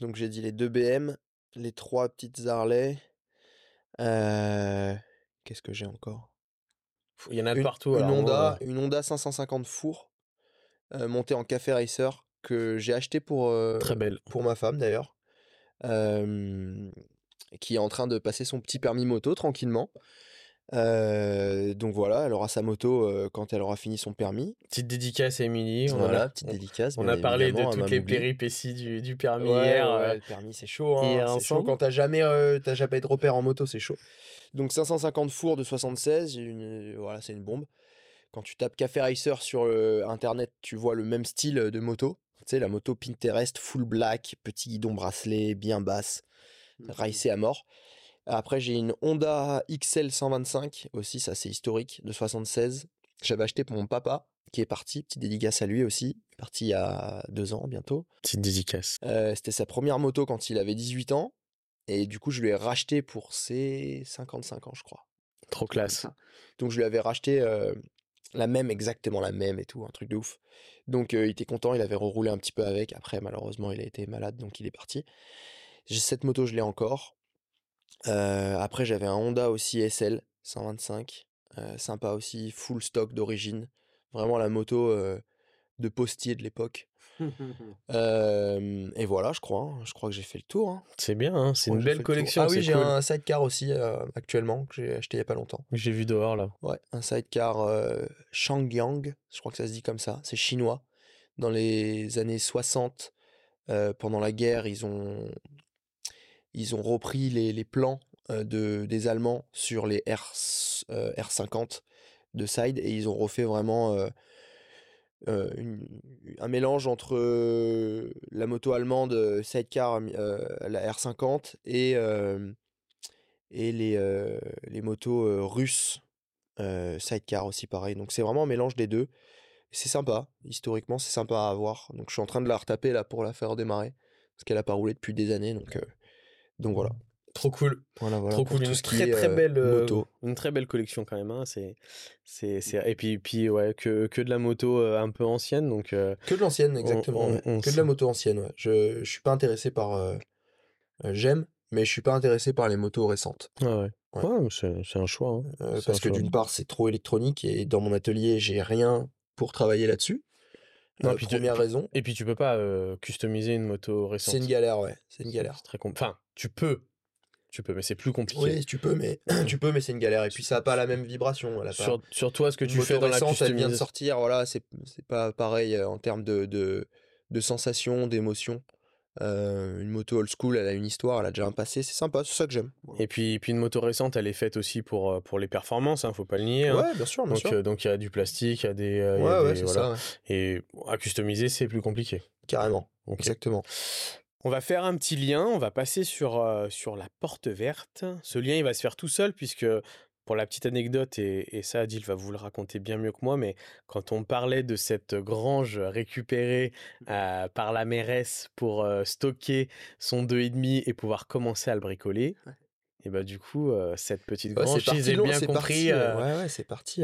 donc j'ai dit les deux BM, les trois petites Harley. Euh, Qu'est-ce que j'ai encore? Il y en a de une, partout. une alors, Honda, euh, une Honda 550 four euh, montée en café racer que j'ai acheté pour, euh, Très belle. pour ma femme d'ailleurs, euh, qui est en train de passer son petit permis moto tranquillement. Euh, donc voilà, elle aura sa moto euh, quand elle aura fini son permis. Petite dédicace à Émilie. On en Voilà, a- petite dédicace. On a parlé de à toutes les péripéties du, du permis Ouais, hier. ouais, euh, le permis c'est chaud, hein, c'est chaud quand t'as jamais, euh, t'as jamais de repère en moto, c'est chaud. Donc 550 fours de 76, j'ai une, voilà, c'est une bombe. Quand tu tapes Café Racer sur internet, tu vois le même style de moto. Tu sais, la moto Pinterest, full black, petit guidon bracelet, bien basse, ricée à mort. Après, j'ai une Honda XL 125, aussi, ça c'est historique, de 76. J'avais acheté pour mon papa, qui est parti, petite dédicace à lui aussi, parti il y a deux ans bientôt. Petite dédicace. Euh, C'était sa première moto quand il avait 18 ans, et du coup, je lui ai racheté pour ses 55 ans, je crois. Trop classe. Donc, je lui avais racheté euh, la même, exactement la même et tout, un truc de ouf. Donc, euh, il était content, il avait reroulé un petit peu avec. Après, malheureusement, il a été malade, donc il est parti. J'ai cette moto, je l'ai encore. Euh, après, j'avais un Honda aussi SL 125, euh, sympa aussi, full stock d'origine. Vraiment la moto euh, de postier de l'époque. Euh, et voilà, je crois. hein. Je crois que j'ai fait le tour. hein. C'est bien, hein, c'est une belle collection. Ah oui, j'ai cool. un sidecar aussi euh, actuellement que j'ai acheté il y a pas longtemps. J'ai vu dehors là. Ouais, un sidecar euh, Shangyang, je crois que ça se dit comme ça, c'est chinois. Dans les années 60, euh, pendant la guerre, ils ont, ils ont repris les, les plans euh, de, des Allemands sur les R, euh, R50 de side et ils ont refait vraiment euh, un mélange entre la moto allemande sidecar, la R50 et, et les, les motos russes sidecar aussi pareil. Donc c'est vraiment un mélange des deux. C'est sympa, historiquement c'est sympa à avoir. Donc je suis en train de la retaper là pour la faire démarrer parce qu'elle a pas roulé depuis des années. Donc, donc voilà. Trop cool. voilà, voilà Trop tout une ce qui très est, très euh, belle euh, moto. une très belle collection quand même. Hein. C'est, c'est, c'est- et puis, puis ouais, que, que de la moto euh, un peu ancienne, donc euh, Que de l'ancienne, exactement. on- ouais. on que de la moto ancienne, ouais. Je, je suis pas intéressé par. J'aime, mais je suis pas intéressé par les motos récentes. ouais, ouais. Ouais. C'est, c'est un choix. hein. Parce que d'une part, c'est trop électronique et dans mon atelier, j'ai rien pour travailler là-dessus. Non, Euh, puis tu- première puis- raison, Et puis tu peux pas euh, customiser une moto récente. c'est une galère, ouais. C'est une galère. très Enfin, tu peux, tu peux, mais c'est plus compliqué. Oui, tu peux, mais tu peux, mais c'est une galère. Et puis ça a pas la même vibration. Elle a pas... Sur, sur toi, ce que tu fais dans la elle vient de sortir. Voilà, c'est c'est pas pareil euh, en termes de de, de sensations, d'émotions. Euh, une moto old school, elle a une histoire, elle a déjà un passé. C'est sympa, c'est ça que j'aime. Et puis, puis une moto récente, elle est faite aussi pour, euh, pour les performances, hein, faut pas le nier. hein. Ouais, bien sûr, bien Donc, sûr. euh, donc il y a du plastique, il y a des, euh, y ouais, a ouais, des- c'est voilà. ça, ouais. Et à customiser, c'est plus compliqué. carrément. Exactement. On va faire un petit lien, on va passer sur, euh, sur la porte verte. Ce lien, il va se faire tout seul, puisque pour la petite anecdote, et, et ça, Adil va vous le raconter bien mieux que moi, mais quand on parlait de cette grange récupérée euh, par la mairesse pour euh, stocker son 2,5 et pouvoir commencer à le bricoler, et bah du coup, cette petite grange, parti j'ai bien c'est compris. parti, ouais, ouais, c'est parti.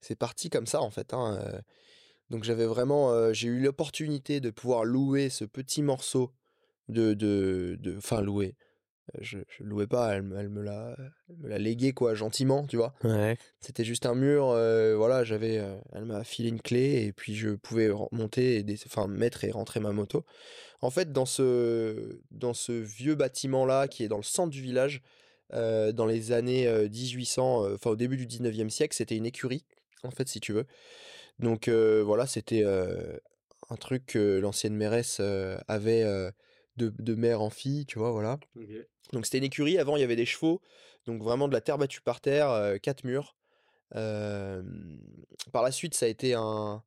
c'est parti comme ça en fait. hein. Donc j'avais vraiment, euh, j'ai eu l'opportunité de pouvoir louer ce petit morceau de, de, de, enfin louer. Je, je louais pas, elle, me- elle me l'a, me l'a légué quoi, gentiment, tu vois. Ouais. C'était juste un mur, euh, voilà, j'avais, euh, elle m'a filé une clé et puis je pouvais monter, et des- enfin mettre et rentrer ma moto. En fait, dans ce, dans ce vieux bâtiment là qui est dans le centre du village, dans les années euh, 1800, euh, enfin au début du 19e siècle, c'était une écurie, en fait, si tu veux. Donc voilà, c'était un truc que l'ancienne mairesse avait de, de mère en fille, tu vois, voilà. Donc c'était une écurie, avant il y avait des chevaux, donc vraiment de la terre battue par terre, quatre murs. Euh, par la suite, ça a été un,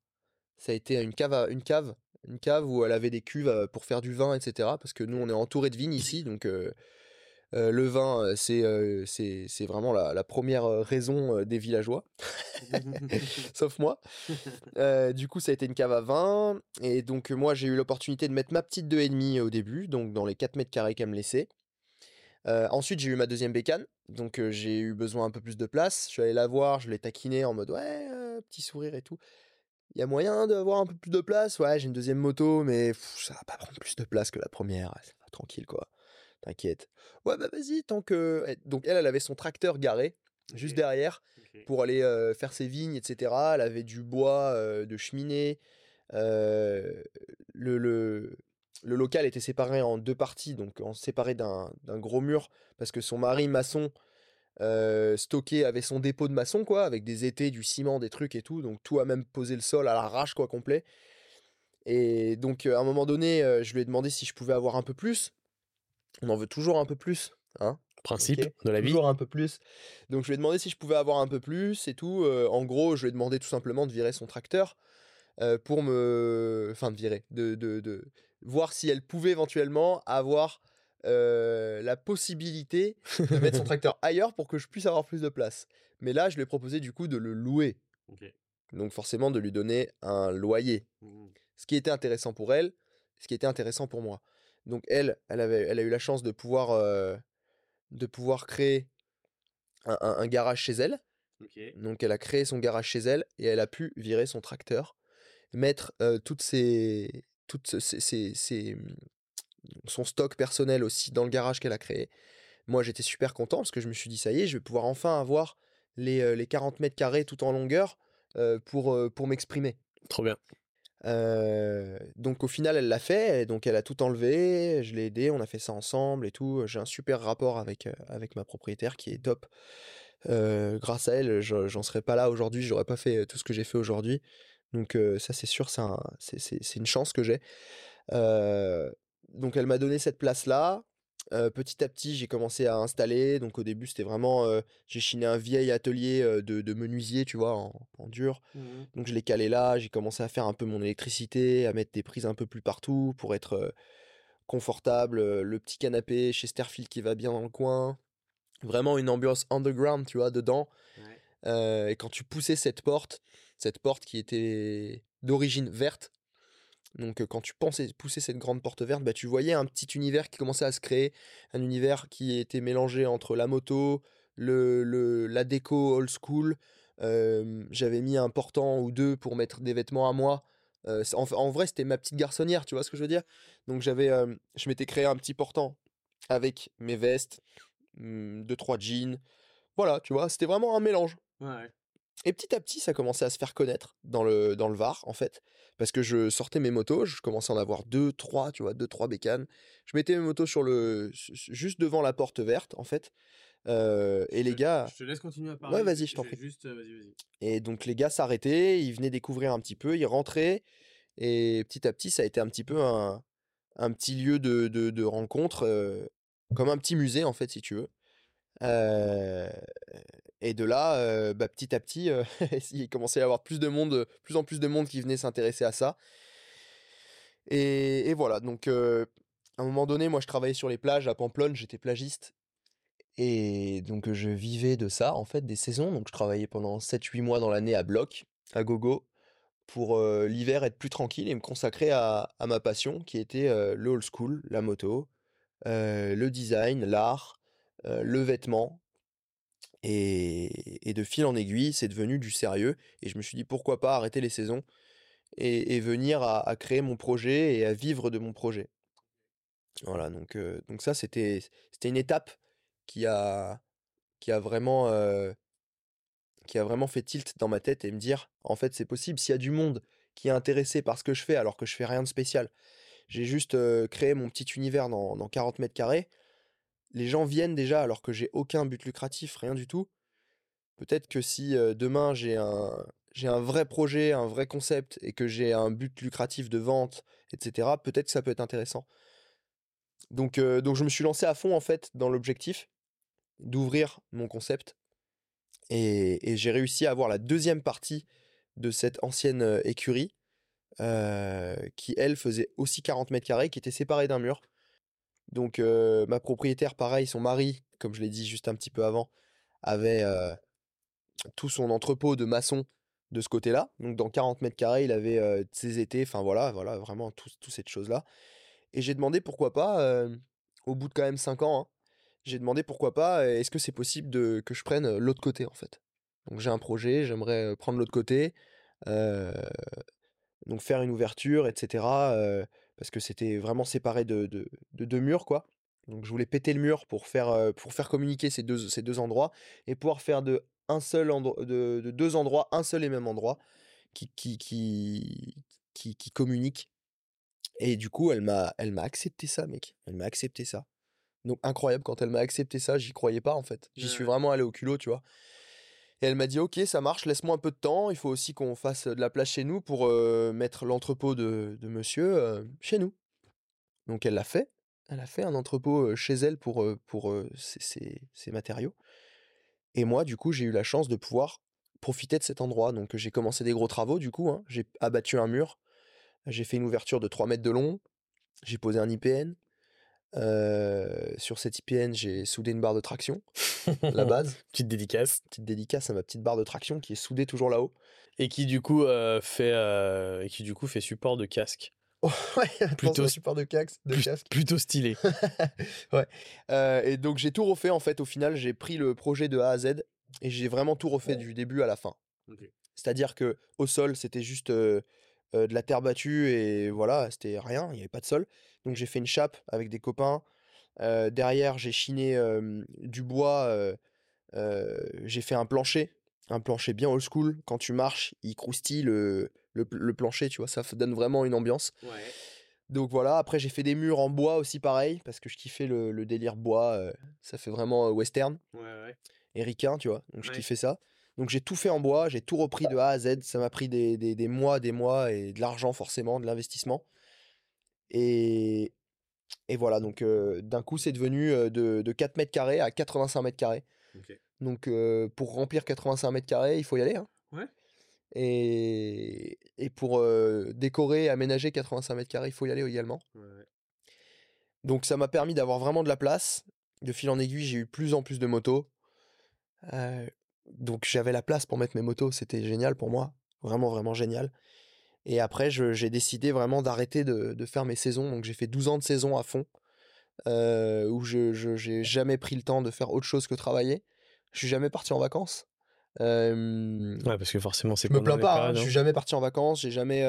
ça a été une cave, à- une cave, une cave où elle avait des cuves pour faire du vin, etc. Parce que nous, on est entouré de vignes ici, donc euh, euh, le vin, euh, c'est, euh, c'est, vraiment la, la première raison des villageois, sauf moi. Euh, du coup, ça a été une cave à vin, et donc moi, j'ai eu l'opportunité de mettre ma petite 2,5 au début, donc dans les 4 mètres carrés qu'elle me laissait. Ensuite, j'ai eu ma deuxième bécane, donc j'ai eu besoin un peu plus de place. Je suis allé la voir, je l'ai taquinée en mode ouais, petit sourire et tout. Il y a moyen d'avoir un peu plus de place? Ouais, j'ai une deuxième moto, mais pff, ça va pas prendre plus de place que la première. Ouais, ça va, tranquille quoi. T'inquiète. Ouais, bah vas-y, tant que. et Donc elle, elle avait son tracteur garé juste derrière pour aller euh, faire ses vignes, etc. Elle avait du bois euh, de cheminée. Euh, le, le, le local était séparé en deux parties, donc en séparé d'un d'un gros mur, parce que son mari maçon stocké avait son dépôt de maçon, quoi, avec des étés, du ciment, des trucs et tout. Donc tout a même posé le sol à l'arrache, quoi, complet. Et donc à un moment donné, je lui ai demandé si je pouvais avoir un peu plus. On en veut toujours un peu plus, hein Principe de la vie. Toujours un peu plus. Donc je lui ai demandé si je pouvais avoir un peu plus et tout. Euh, en gros, je lui ai demandé tout simplement de virer son tracteur euh, pour me. Enfin, de virer. De, de, de voir si elle pouvait éventuellement avoir euh, la possibilité de mettre son tracteur ailleurs pour que je puisse avoir plus de place. Mais là, je lui ai proposé du coup de le louer. Donc forcément de lui donner un loyer. Mmh. Ce qui était intéressant pour elle, ce qui était intéressant pour moi. Donc elle, elle, avait, elle a eu la chance de pouvoir, euh, de pouvoir créer un, un- un garage chez elle. Donc elle a créé son garage chez elle et elle a pu virer son tracteur, mettre euh, toutes ses, toutes ses, ses- ses- mmh, son stock personnel aussi dans le garage qu'elle a créé. Moi j'étais super content parce que je me suis dit ça y est, je vais pouvoir enfin avoir les, euh, les 40 mètres carrés tout en longueur euh, pour, pour m'exprimer. Trop bien. Euh, donc au final, elle l'a fait, donc elle a tout enlevé, je l'ai aidé, on a fait ça ensemble et tout. J'ai un super rapport avec, euh, avec ma propriétaire qui est top. Euh, grâce à elle, je- j'en serais pas là aujourd'hui, j'aurais pas fait tout ce que j'ai fait aujourd'hui. Donc ça, c'est sûr, c'est un- c'est c'est- c'est une chance que j'ai. Donc elle m'a donné cette place-là. Euh, petit à petit, j'ai commencé à installer. Donc au début, c'était vraiment, euh, j'ai chiné un vieil atelier euh, de, de menuisier, tu vois, en, en dur. Donc je l'ai calé là, j'ai commencé à faire un peu mon électricité, à mettre des prises un peu plus partout pour être confortable, le petit canapé chez Sterfield qui va bien dans le coin. Vraiment une ambiance underground, tu vois, dedans. Et quand tu poussais cette porte, cette porte qui était d'origine verte, donc euh, quand tu pensais pousser cette grande porte verte, bah, tu voyais un petit univers qui commençait à se créer, un univers qui était mélangé entre la moto, le, le- la déco old school. J'avais mis un portant ou deux pour mettre des vêtements à moi. Euh, en, en vrai, c'était ma petite garçonnière, tu vois ce que je veux dire? Donc j'avais, je m'étais créé un petit portant avec mes vestes, hum, deux trois jeans. Voilà, tu vois, c'était vraiment un mélange. Et petit à petit, ça commençait à se faire connaître dans le, dans le Var, en fait. Parce que je sortais mes motos, je commençais à en avoir deux, trois, tu vois, deux, trois bécanes. Je mettais mes motos sur le, juste devant la porte verte, en fait. Euh, et les gars, Je te laisse continuer à parler, vas-y, je t'en prie. Juste, vas-y, vas-y. et donc les gars s'arrêtaient, ils venaient découvrir un petit peu, ils rentraient. Et petit à petit, ça a été un petit peu un, un petit lieu de, de, de rencontre, euh, comme un petit musée, en fait, si tu veux. Euh, et de là, euh, bah, petit à petit, euh, il commençait à y avoir plus de monde, plus en plus de monde qui venait s'intéresser à ça. Et, voilà, donc euh, à un moment donné, moi je travaillais sur les plages à Pamplonne, j'étais plagiste. Et donc je vivais de ça, en fait, des saisons. Donc je travaillais pendant 7-8 mois dans l'année à bloc, à gogo, pour euh, l'hiver être plus tranquille et me consacrer à, à ma passion qui était euh, le old school, la moto, euh, le design, l'art, euh, le vêtement. Et, de fil en aiguille, c'est devenu du sérieux. Et je me suis dit pourquoi pas arrêter les saisons et, venir à, créer mon projet et à vivre de mon projet. Voilà, donc, donc ça, c'était, c'était une étape qui a, qui a vraiment, qui a vraiment fait tilt dans ma tête et me dire, en fait, c'est possible, s'il y a du monde qui est intéressé par ce que je fais alors que je fais rien de spécial, j'ai juste créé mon petit univers dans, dans 40 mètres carrés, les gens viennent déjà alors que j'ai aucun but lucratif, rien du tout. Peut-être que si demain j'ai un, j'ai un vrai projet, un vrai concept et que j'ai un but lucratif de vente, etc., peut-être que ça peut être intéressant. Donc, donc je me suis lancé à fond en fait dans l'objectif d'ouvrir mon concept et, j'ai réussi à avoir la deuxième partie de cette ancienne écurie qui elle faisait aussi 40 mètres carrés, qui était séparée d'un mur. Donc ma propriétaire, pareil, son mari, comme je l'ai dit juste un petit peu avant, avait tout son entrepôt de maçon de ce côté-là. Donc dans 40 mètres carrés, il avait ses étés, enfin voilà, voilà, vraiment tout, tout cette chose-là. Et j'ai demandé pourquoi pas, au bout de quand même 5 ans, hein, j'ai demandé pourquoi pas, est-ce que c'est possible de, que je prenne l'autre côté en fait. Donc j'ai un projet, j'aimerais prendre l'autre côté, donc faire une ouverture, etc. parce que c'était vraiment séparé de, de, de deux murs, quoi. Donc je voulais péter le mur pour faire, euh, pour faire communiquer ces deux, ces deux endroits et pouvoir faire de, un seul endroit, de, de deux endroits un seul et même endroit qui, qui, qui, qui, qui communiquent. Et du coup, elle m'a, elle m'a accepté ça, mec. Elle m'a accepté ça. Donc incroyable, quand elle m'a accepté ça, j'y croyais pas en fait. J'y suis vraiment allé au culot, tu vois. Et elle m'a dit, ok, ça marche, laisse-moi un peu de temps. Il faut aussi qu'on fasse de la place chez nous pour mettre l'entrepôt de, monsieur chez nous. Donc elle l'a fait. Elle a fait un entrepôt chez elle pour, pour ses matériaux. Et moi, du coup, j'ai eu la chance de pouvoir profiter de cet endroit. Donc j'ai commencé des gros travaux, du coup. hein. J'ai abattu un mur. J'ai fait une ouverture de 3 mètres de long. J'ai posé un IPN. Euh, sur cet IPN, j'ai soudé une barre de traction. la base. Petite dédicace. Petite dédicace à ma petite barre de traction qui est soudée toujours là-haut. Et qui du coup euh, fait euh, et qui du coup fait support de casque. ouais, plutôt support de casque, de casque. Plutôt stylé. ouais. Et donc j'ai tout refait en fait. Au final, j'ai pris le projet de A à Z et j'ai vraiment tout refait du début à la fin. C'est-à-dire que au sol, c'était juste de la terre battue et voilà, c'était rien, il n'y avait pas de sol. Donc j'ai fait une chape avec des copains. derrière, j'ai chiné du bois. j'ai fait un plancher, un plancher bien old school. Quand tu marches, il croustille le, le, plancher, tu vois, ça donne vraiment une ambiance. Donc voilà, après j'ai fait des murs en bois aussi pareil, parce que je kiffais le, délire bois, ça fait vraiment western. Ouais, ouais. tu vois, donc je kiffais ça. Donc j'ai tout fait en bois, j'ai tout repris de A à Z, ça m'a pris des, des, mois, des mois et de l'argent forcément, de l'investissement. Et, et voilà, donc d'un coup c'est devenu de, de 4 mètres carrés à 85 mètres carrés. Donc pour remplir 85 mètres carrés, il faut y aller. Hein. Ouais. Et, et pour décorer, aménager 85 mètres carrés, il faut y aller également. Donc ça m'a permis d'avoir vraiment de la place. De fil en aiguille, j'ai eu plus en plus de motos. donc j'avais la place pour mettre mes motos, c'était génial pour moi. Vraiment, vraiment génial. Et après, j'ai décidé vraiment d'arrêter de, de, faire mes saisons. Donc j'ai fait 12 ans de saison à fond, où je n'ai jamais pris le temps de faire autre chose que travailler. Je suis jamais parti en vacances. Ouais, parce que forcément, c'est Je me plains pas, hein, je suis jamais parti en vacances, j'ai jamais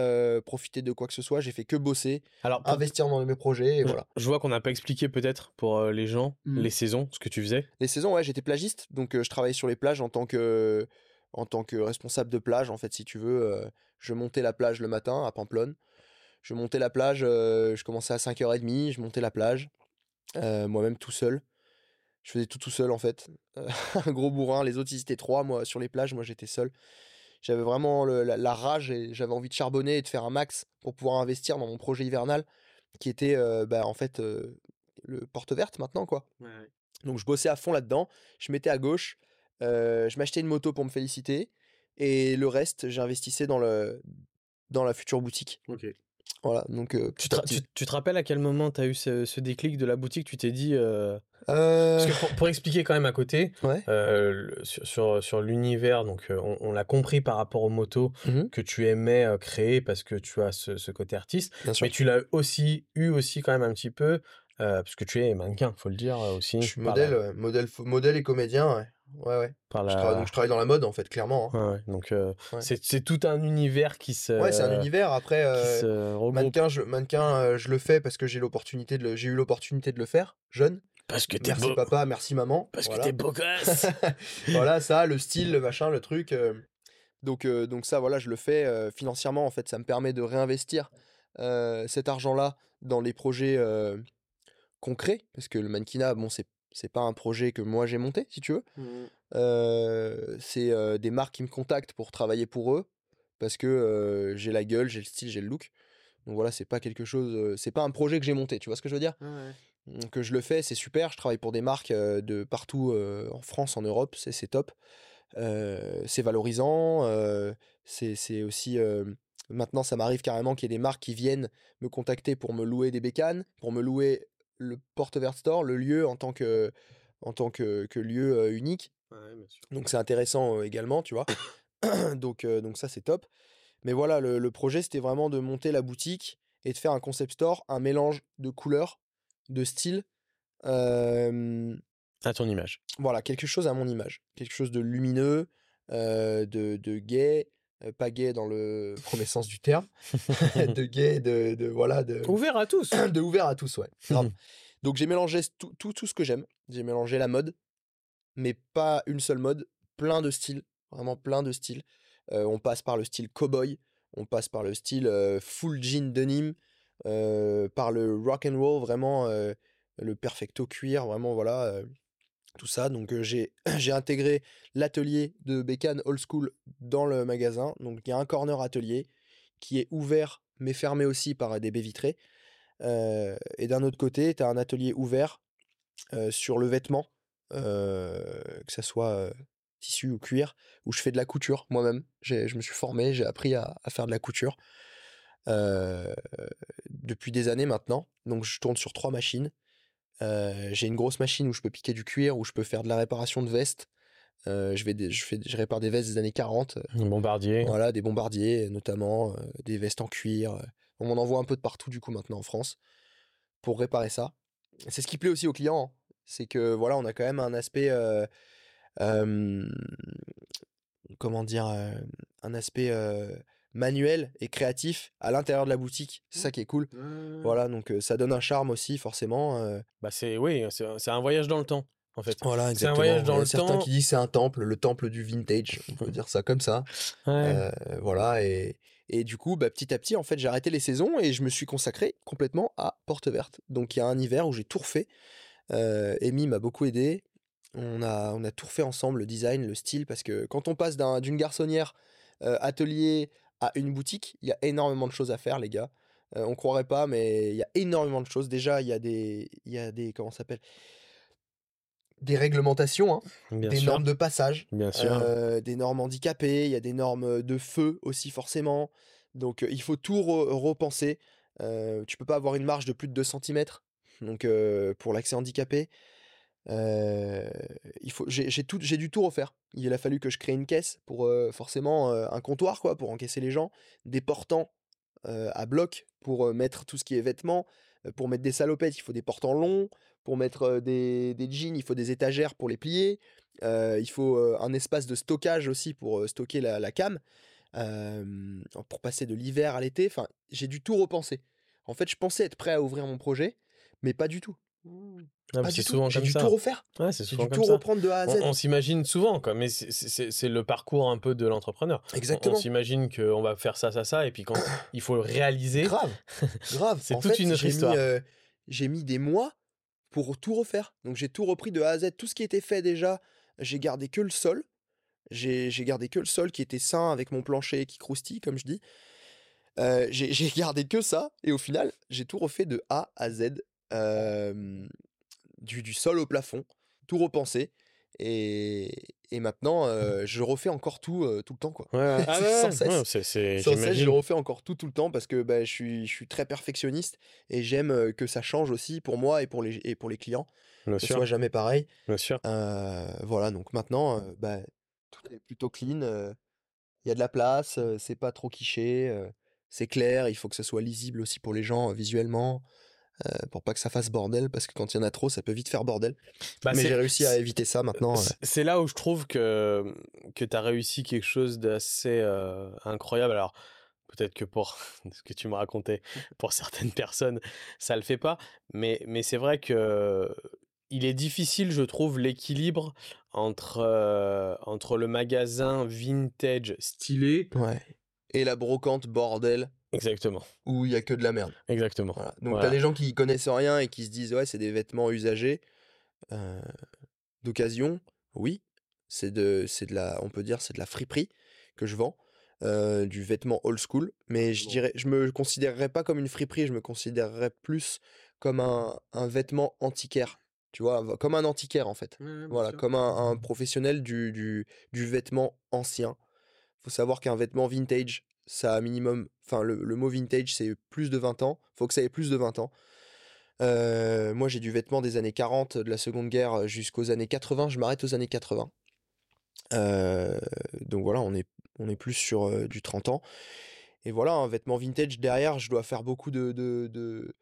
profité de quoi que ce soit, j'ai fait que bosser, Alors, investir dans mes projets, et voilà. Je vois qu'on n'a pas expliqué peut-être pour les gens mmh. les saisons, ce que tu faisais. Les saisons, ouais, j'étais plagiste, donc je travaillais sur les plages en tant que en tant que responsable de plage, en fait, si tu veux. Je montais la plage le matin à Pamplonne. Je montais la plage, je commençais à 5h30, je montais la plage, moi-même tout seul je faisais tout tout seul en fait. un gros bourrin, les autres ils étaient trois, moi sur les plages, moi j'étais seul. J'avais vraiment la, rage et j'avais envie de charbonner et de faire un max pour pouvoir investir dans mon projet hivernal qui était bah, en fait le porte verte maintenant quoi. Donc je bossais à fond là-dedans, je mettais à gauche, je m'achetais une moto pour me féliciter et le reste j'investissais dans le dans la future boutique. Ok. Voilà, donc tu, te, tu, te rappelles à quel moment tu as eu ce, déclic de la boutique? Tu t'es dit parce que euh. pour, expliquer quand même à côté, sur, sur, l'univers, donc on, l'a compris par rapport aux motos mmh que tu aimais créer parce que tu as ce, côté artiste, mais tu l'as aussi eu aussi quand même un petit peu parce que tu es mannequin, faut le dire aussi. Je suis modèle, modèle, modèle et comédien, ouais. Ouais, je, travaille, donc je travaille dans la mode en fait, clairement. Hein. donc c'est tout un univers qui se. Ouais, c'est un univers. Après, mannequin, je, mannequin je le fais parce que j'ai l'opportunité de, j'ai eu l'opportunité de le faire jeune. Parce que t'es Merci papa, merci maman. Parce que t'es beau gosse. voilà, ça, le style, le machin, le truc. Euh. Donc, euh, donc ça, voilà, je le fais euh, financièrement. En fait, ça me permet de réinvestir cet argent-là dans les projets concrets. Parce que le mannequinat, bon, c'est c'est pas un projet que moi j'ai monté, si tu veux. Mmh. c'est des marques qui me contactent pour travailler pour eux parce que j'ai la gueule, j'ai le style, j'ai le look. Donc voilà, c'est pas quelque chose, c'est pas un projet que j'ai monté. Tu vois ce que je veux dire? Que je le fais, c'est super. Je travaille pour des marques de partout en France, en Europe, c'est top. c'est valorisant. c'est aussi. maintenant, ça m'arrive carrément qu'il y ait des marques qui viennent me contacter pour me louer des bécanes, pour me louer le Porte Vert Store, le lieu en tant que, en tant que, lieu unique. donc c'est intéressant également, tu vois. donc, donc ça, c'est top. Mais voilà, le, le projet, c'était vraiment de monter la boutique et de faire un concept store, un mélange de couleurs de style. à ton image. Voilà, quelque chose à mon image. Quelque chose de lumineux, de, de gay, pas gay dans le premier sens du terme, de gay, de, de, voilà, de ouvert à tous, de ouvert à tous, ouais. Donc j'ai mélangé tout, tout, tout, ce que j'aime. J'ai mélangé la mode, mais pas une seule mode, plein de styles, vraiment plein de styles. on passe par le style cowboy, on passe par le style full jean denim, par le rock and roll, vraiment le perfecto cuir, vraiment voilà tout ça. Donc j'ai j'ai intégré l'atelier de Bécane Old School dans le magasin. Donc il y a un corner atelier qui est ouvert mais fermé aussi par des baies vitrées. et d'un autre côté, tu as un atelier ouvert sur le vêtement, que ça soit tissu ou cuir, où je fais de la couture moi-même. Je me suis formé, j'ai appris à, à, faire de la couture depuis des années maintenant. Donc je tourne sur trois machines. Euh, j'ai une grosse machine où je peux piquer du cuir, où je peux faire de la réparation de vestes. Euh, je, vais des- je, fais, je répare des vestes des années 40. Un bombardier. Voilà, des bombardiers notamment, euh, des vestes en cuir. euh. On m'en envoie un peu de partout du coup maintenant en France pour réparer ça. C'est ce qui plaît aussi aux clients, hein. c'est que voilà, on a quand même un aspect, euh, euh, comment dire, euh, un aspect euh, manuel et créatif à l'intérieur de la boutique. C'est ça qui est cool. Voilà, donc euh, ça donne un charme aussi forcément. euh. Bah c'est oui, c'est c'est un voyage dans le temps en fait. Voilà, C'est un exactement. voyage dans Il y a le certains temps. qui disent que c'est un temple, le temple du vintage, on peut dire ça comme ça. Ouais. Euh, voilà, et, et du coup, bah, petit à petit, en fait, j'ai arrêté les saisons et je me suis consacré complètement à Porte Verte. Donc, il y a un hiver où j'ai tout refait. Euh, Amy m'a beaucoup aidé. On a, on a tout refait ensemble, le design, le style, parce que quand on passe d'un- d'une garçonnière euh, atelier à une boutique, il y a énormément de choses à faire, les gars. Euh, on croirait pas, mais il y a énormément de choses. Déjà, il y a des, il y a des, comment ça s'appelle? Des réglementations, hein, des sûr. normes de passage. Bien sûr. Euh, des normes handicapées, il y a des normes de feu aussi forcément. Donc euh, il faut tout re- repenser. Tu peux pas avoir une marge de plus de 2 cm donc, pour l'accès handicapé. Euh, j'ai, tout, tout refaire. Il a fallu que je crée une caisse pour euh, forcément euh, un comptoir quoi, pour encaisser les gens, des portants à bloc pour mettre tout ce qui est vêtements, pour mettre des salopettes il faut des portants longs, pour mettre des, jeans il faut des étagères pour les plier, il faut un espace de stockage aussi pour stocker la, cam, pour passer de l'hiver à l'été. Enfin, j'ai dû tout repenser. En fait, je pensais être prêt à ouvrir mon projet, mais pas du tout. Ah, mais Pas c'est souvent comme dû ça. tout refaire? Ouais, c'est J'ai souvent dû comme tout ça. reprendre de A à Z? On, on s'imagine souvent, quoi, mais c'est- le parcours un peu de l'entrepreneur. On- On, Exactement. s'imagine qu'on va faire ça, ça, ça, et puis quand il faut le réaliser, Grave, grave. C'est toute fait, une autre histoire. euh, j'ai mis des mois pour tout refaire. Donc j'ai tout repris de A à Z. Tout ce qui était fait déjà, j'ai gardé que le sol. J'ai gardé que le sol qui était sain avec mon plancher qui croustille, comme je dis. Euh, j'ai gardé que ça. Et au final, j'ai tout refait de A à Z. euh, du, du sol au plafond. Tout repensé. Et, et maintenant, euh, je refais encore tout, euh, tout le temps. Quoi. Ouais, ouais. Ah C'est ouais, sans cesse. ouais, c'est- c'est- Sans cesse, j'imagine. je refais encore tout tout le temps parce que bah, je, suis, je suis très perfectionniste et j'aime que ça change aussi pour moi et pour les, et pour les clients, Bien que ce soit jamais pareil. bien sûr. Euh, voilà, donc maintenant, euh, bah, tout est plutôt clean, euh, il y a de la place, euh, c'est pas trop quiché, euh, c'est clair, il faut que ce soit lisible aussi pour les gens euh, visuellement, euh, pour pas que ça fasse bordel, parce que quand il y en a trop, ça peut vite faire bordel. Bah, Mais j'ai réussi à éviter ça maintenant. C'est- là où je trouve que, que tu as réussi quelque chose d'assez euh, incroyable. Alors, peut-être que pour ce que tu me racontais, pour certaines personnes, ça le fait pas. Mais, mais c'est vrai que il est difficile, je trouve, l'équilibre entre, euh, entre le magasin vintage stylé. Ouais. Et la brocante bordel Exactement, où il y a que de la merde. exactement. Voilà. Donc Voilà. t'as les gens qui connaissent rien et qui se disent ouais c'est des vêtements usagés euh, d'occasion. Oui, c'est de c'est de la on peut dire c'est de la friperie que je vends. euh, du vêtement old school, mais je dirais, je me considérerais pas comme une friperie, je me considérerais plus comme un, un vêtement antiquaire, tu vois, comme un antiquaire en fait. Voilà, comme un, un professionnel du, du, du vêtement ancien. faut savoir qu'un vêtement vintage, ça a minimum. Enfin, le, mot vintage, c'est plus de 20 ans. faut que ça ait plus de 20 ans. Euh, moi, j'ai du vêtement des années 40, de la Seconde Guerre jusqu'aux années 80. Je m'arrête aux années 80. Euh, donc voilà, on est, plus sur euh, du 30 ans. Et voilà, un vêtement vintage, derrière, je dois faire beaucoup de, de-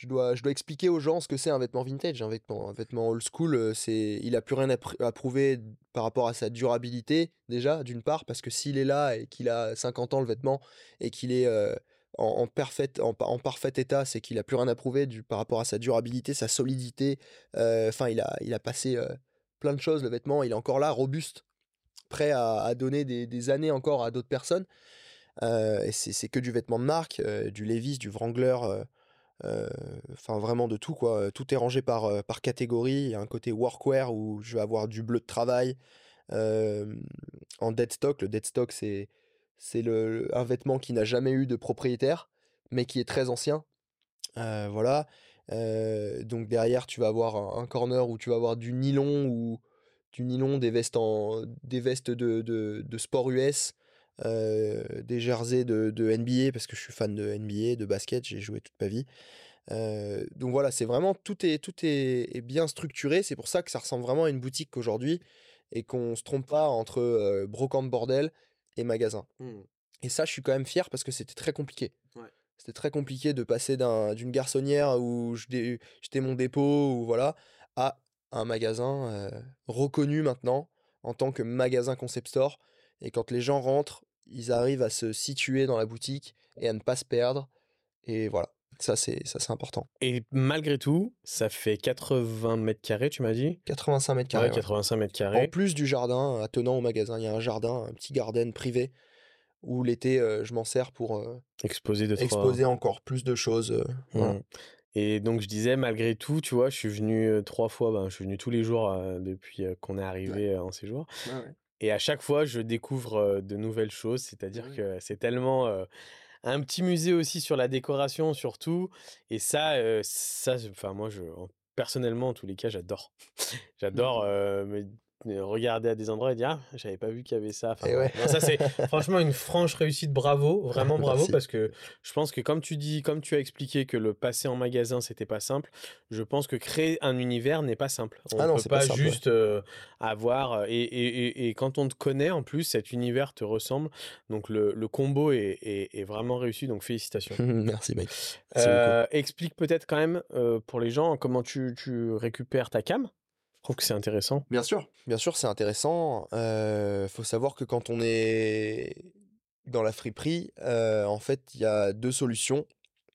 je dois, je dois expliquer aux gens ce que c'est un vêtement vintage. Un vêtement, un vêtement old school, euh, c'est, il a plus rien à, pr- à prouver par rapport à sa durabilité, déjà, d'une part, parce que s'il est là et qu'il a 50 ans le vêtement et qu'il est euh, en, en, parfait, en, en parfait état, c'est qu'il a plus rien à prouver du, par rapport à sa durabilité, sa solidité. Euh, Enfin, il, a, il a passé plein de choses, le vêtement, il est encore là, robuste, prêt à, à donner des, des années encore à d'autres personnes. Et c'est que du vêtement de marque, du Levi's, du Wrangler, enfin vraiment de tout quoi. Tout est rangé par, euh, par catégorie. Il y a un côté workwear où je vais avoir du bleu de travail euh, en dead stock. Le dead stock c'est c'est le, un vêtement qui n'a jamais eu de propriétaire, mais qui est très ancien. Euh, voilà. Euh, donc derrière tu vas avoir un, un corner où tu vas avoir du nylon ou du nylon, des vestes en des vestes de, de, de sport US. Euh, des jerseys de, de NBA parce que je suis fan de NBA, de basket, j'ai joué toute ma vie. Euh, donc voilà, c'est vraiment tout est tout est, est bien structuré. C'est pour ça que ça ressemble vraiment à une boutique aujourd'hui et qu'on se trompe pas entre euh, brocante bordel et magasin. Mmh. Et ça, je suis quand même fier parce que c'était très compliqué. Ouais. C'était très compliqué de passer d'un- d'une garçonnière où j'étais mon dépôt ou voilà à un magasin reconnu maintenant en tant que magasin concept store. Et quand les gens rentrent, ils arrivent à se situer dans la boutique et à ne pas se perdre. Et voilà, ça c'est ça c'est important. Et malgré tout, ça fait 80 mètres carrés, tu m'as dit? 85 mètres carrés. Ouais, ouais. 85 mètres En carrés. plus du jardin attenant au magasin, il y a un jardin, un petit garden privé où l'été euh, je m'en sers pour euh, Exposé de trois. exposer encore plus de choses. euh, voilà. Mmh. Et donc je disais, malgré tout, tu vois, je suis venu trois fois, ben, je suis venu tous les jours depuis qu'on est arrivé en séjour. Et à chaque fois, je découvre de nouvelles choses, c'est-à-dire que c'est tellement euh, un petit musée aussi sur la décoration surtout. Et ça, euh, ça, enfin moi, je, en- personnellement, en tous les cas, j'adore. J'adore euh, me regarder à des endroits et dire, ah, j'avais pas vu qu'il y avait ça. Enfin, Et ouais. non, ça c'est franchement une franche réussite, bravo, vraiment bravo, Merci. parce que je pense que comme tu dis, comme tu as expliqué que le passer en magasin c'était pas simple, je pense que créer un univers n'est pas simple. On Ah non, peut pas, pas simple, ouais. juste euh, avoir euh, et, et, et, et quand on te connaît en plus, cet univers te ressemble. Donc le, le combo est, est, est vraiment réussi. Donc félicitations. Merci mec. Euh, explique peut-être quand même euh, pour les gens comment tu, tu récupères ta cam? Je trouve que c'est intéressant. Bien sûr, bien sûr, c'est intéressant. Euh, faut savoir que quand on est dans la friperie, euh, en fait, il y a deux solutions.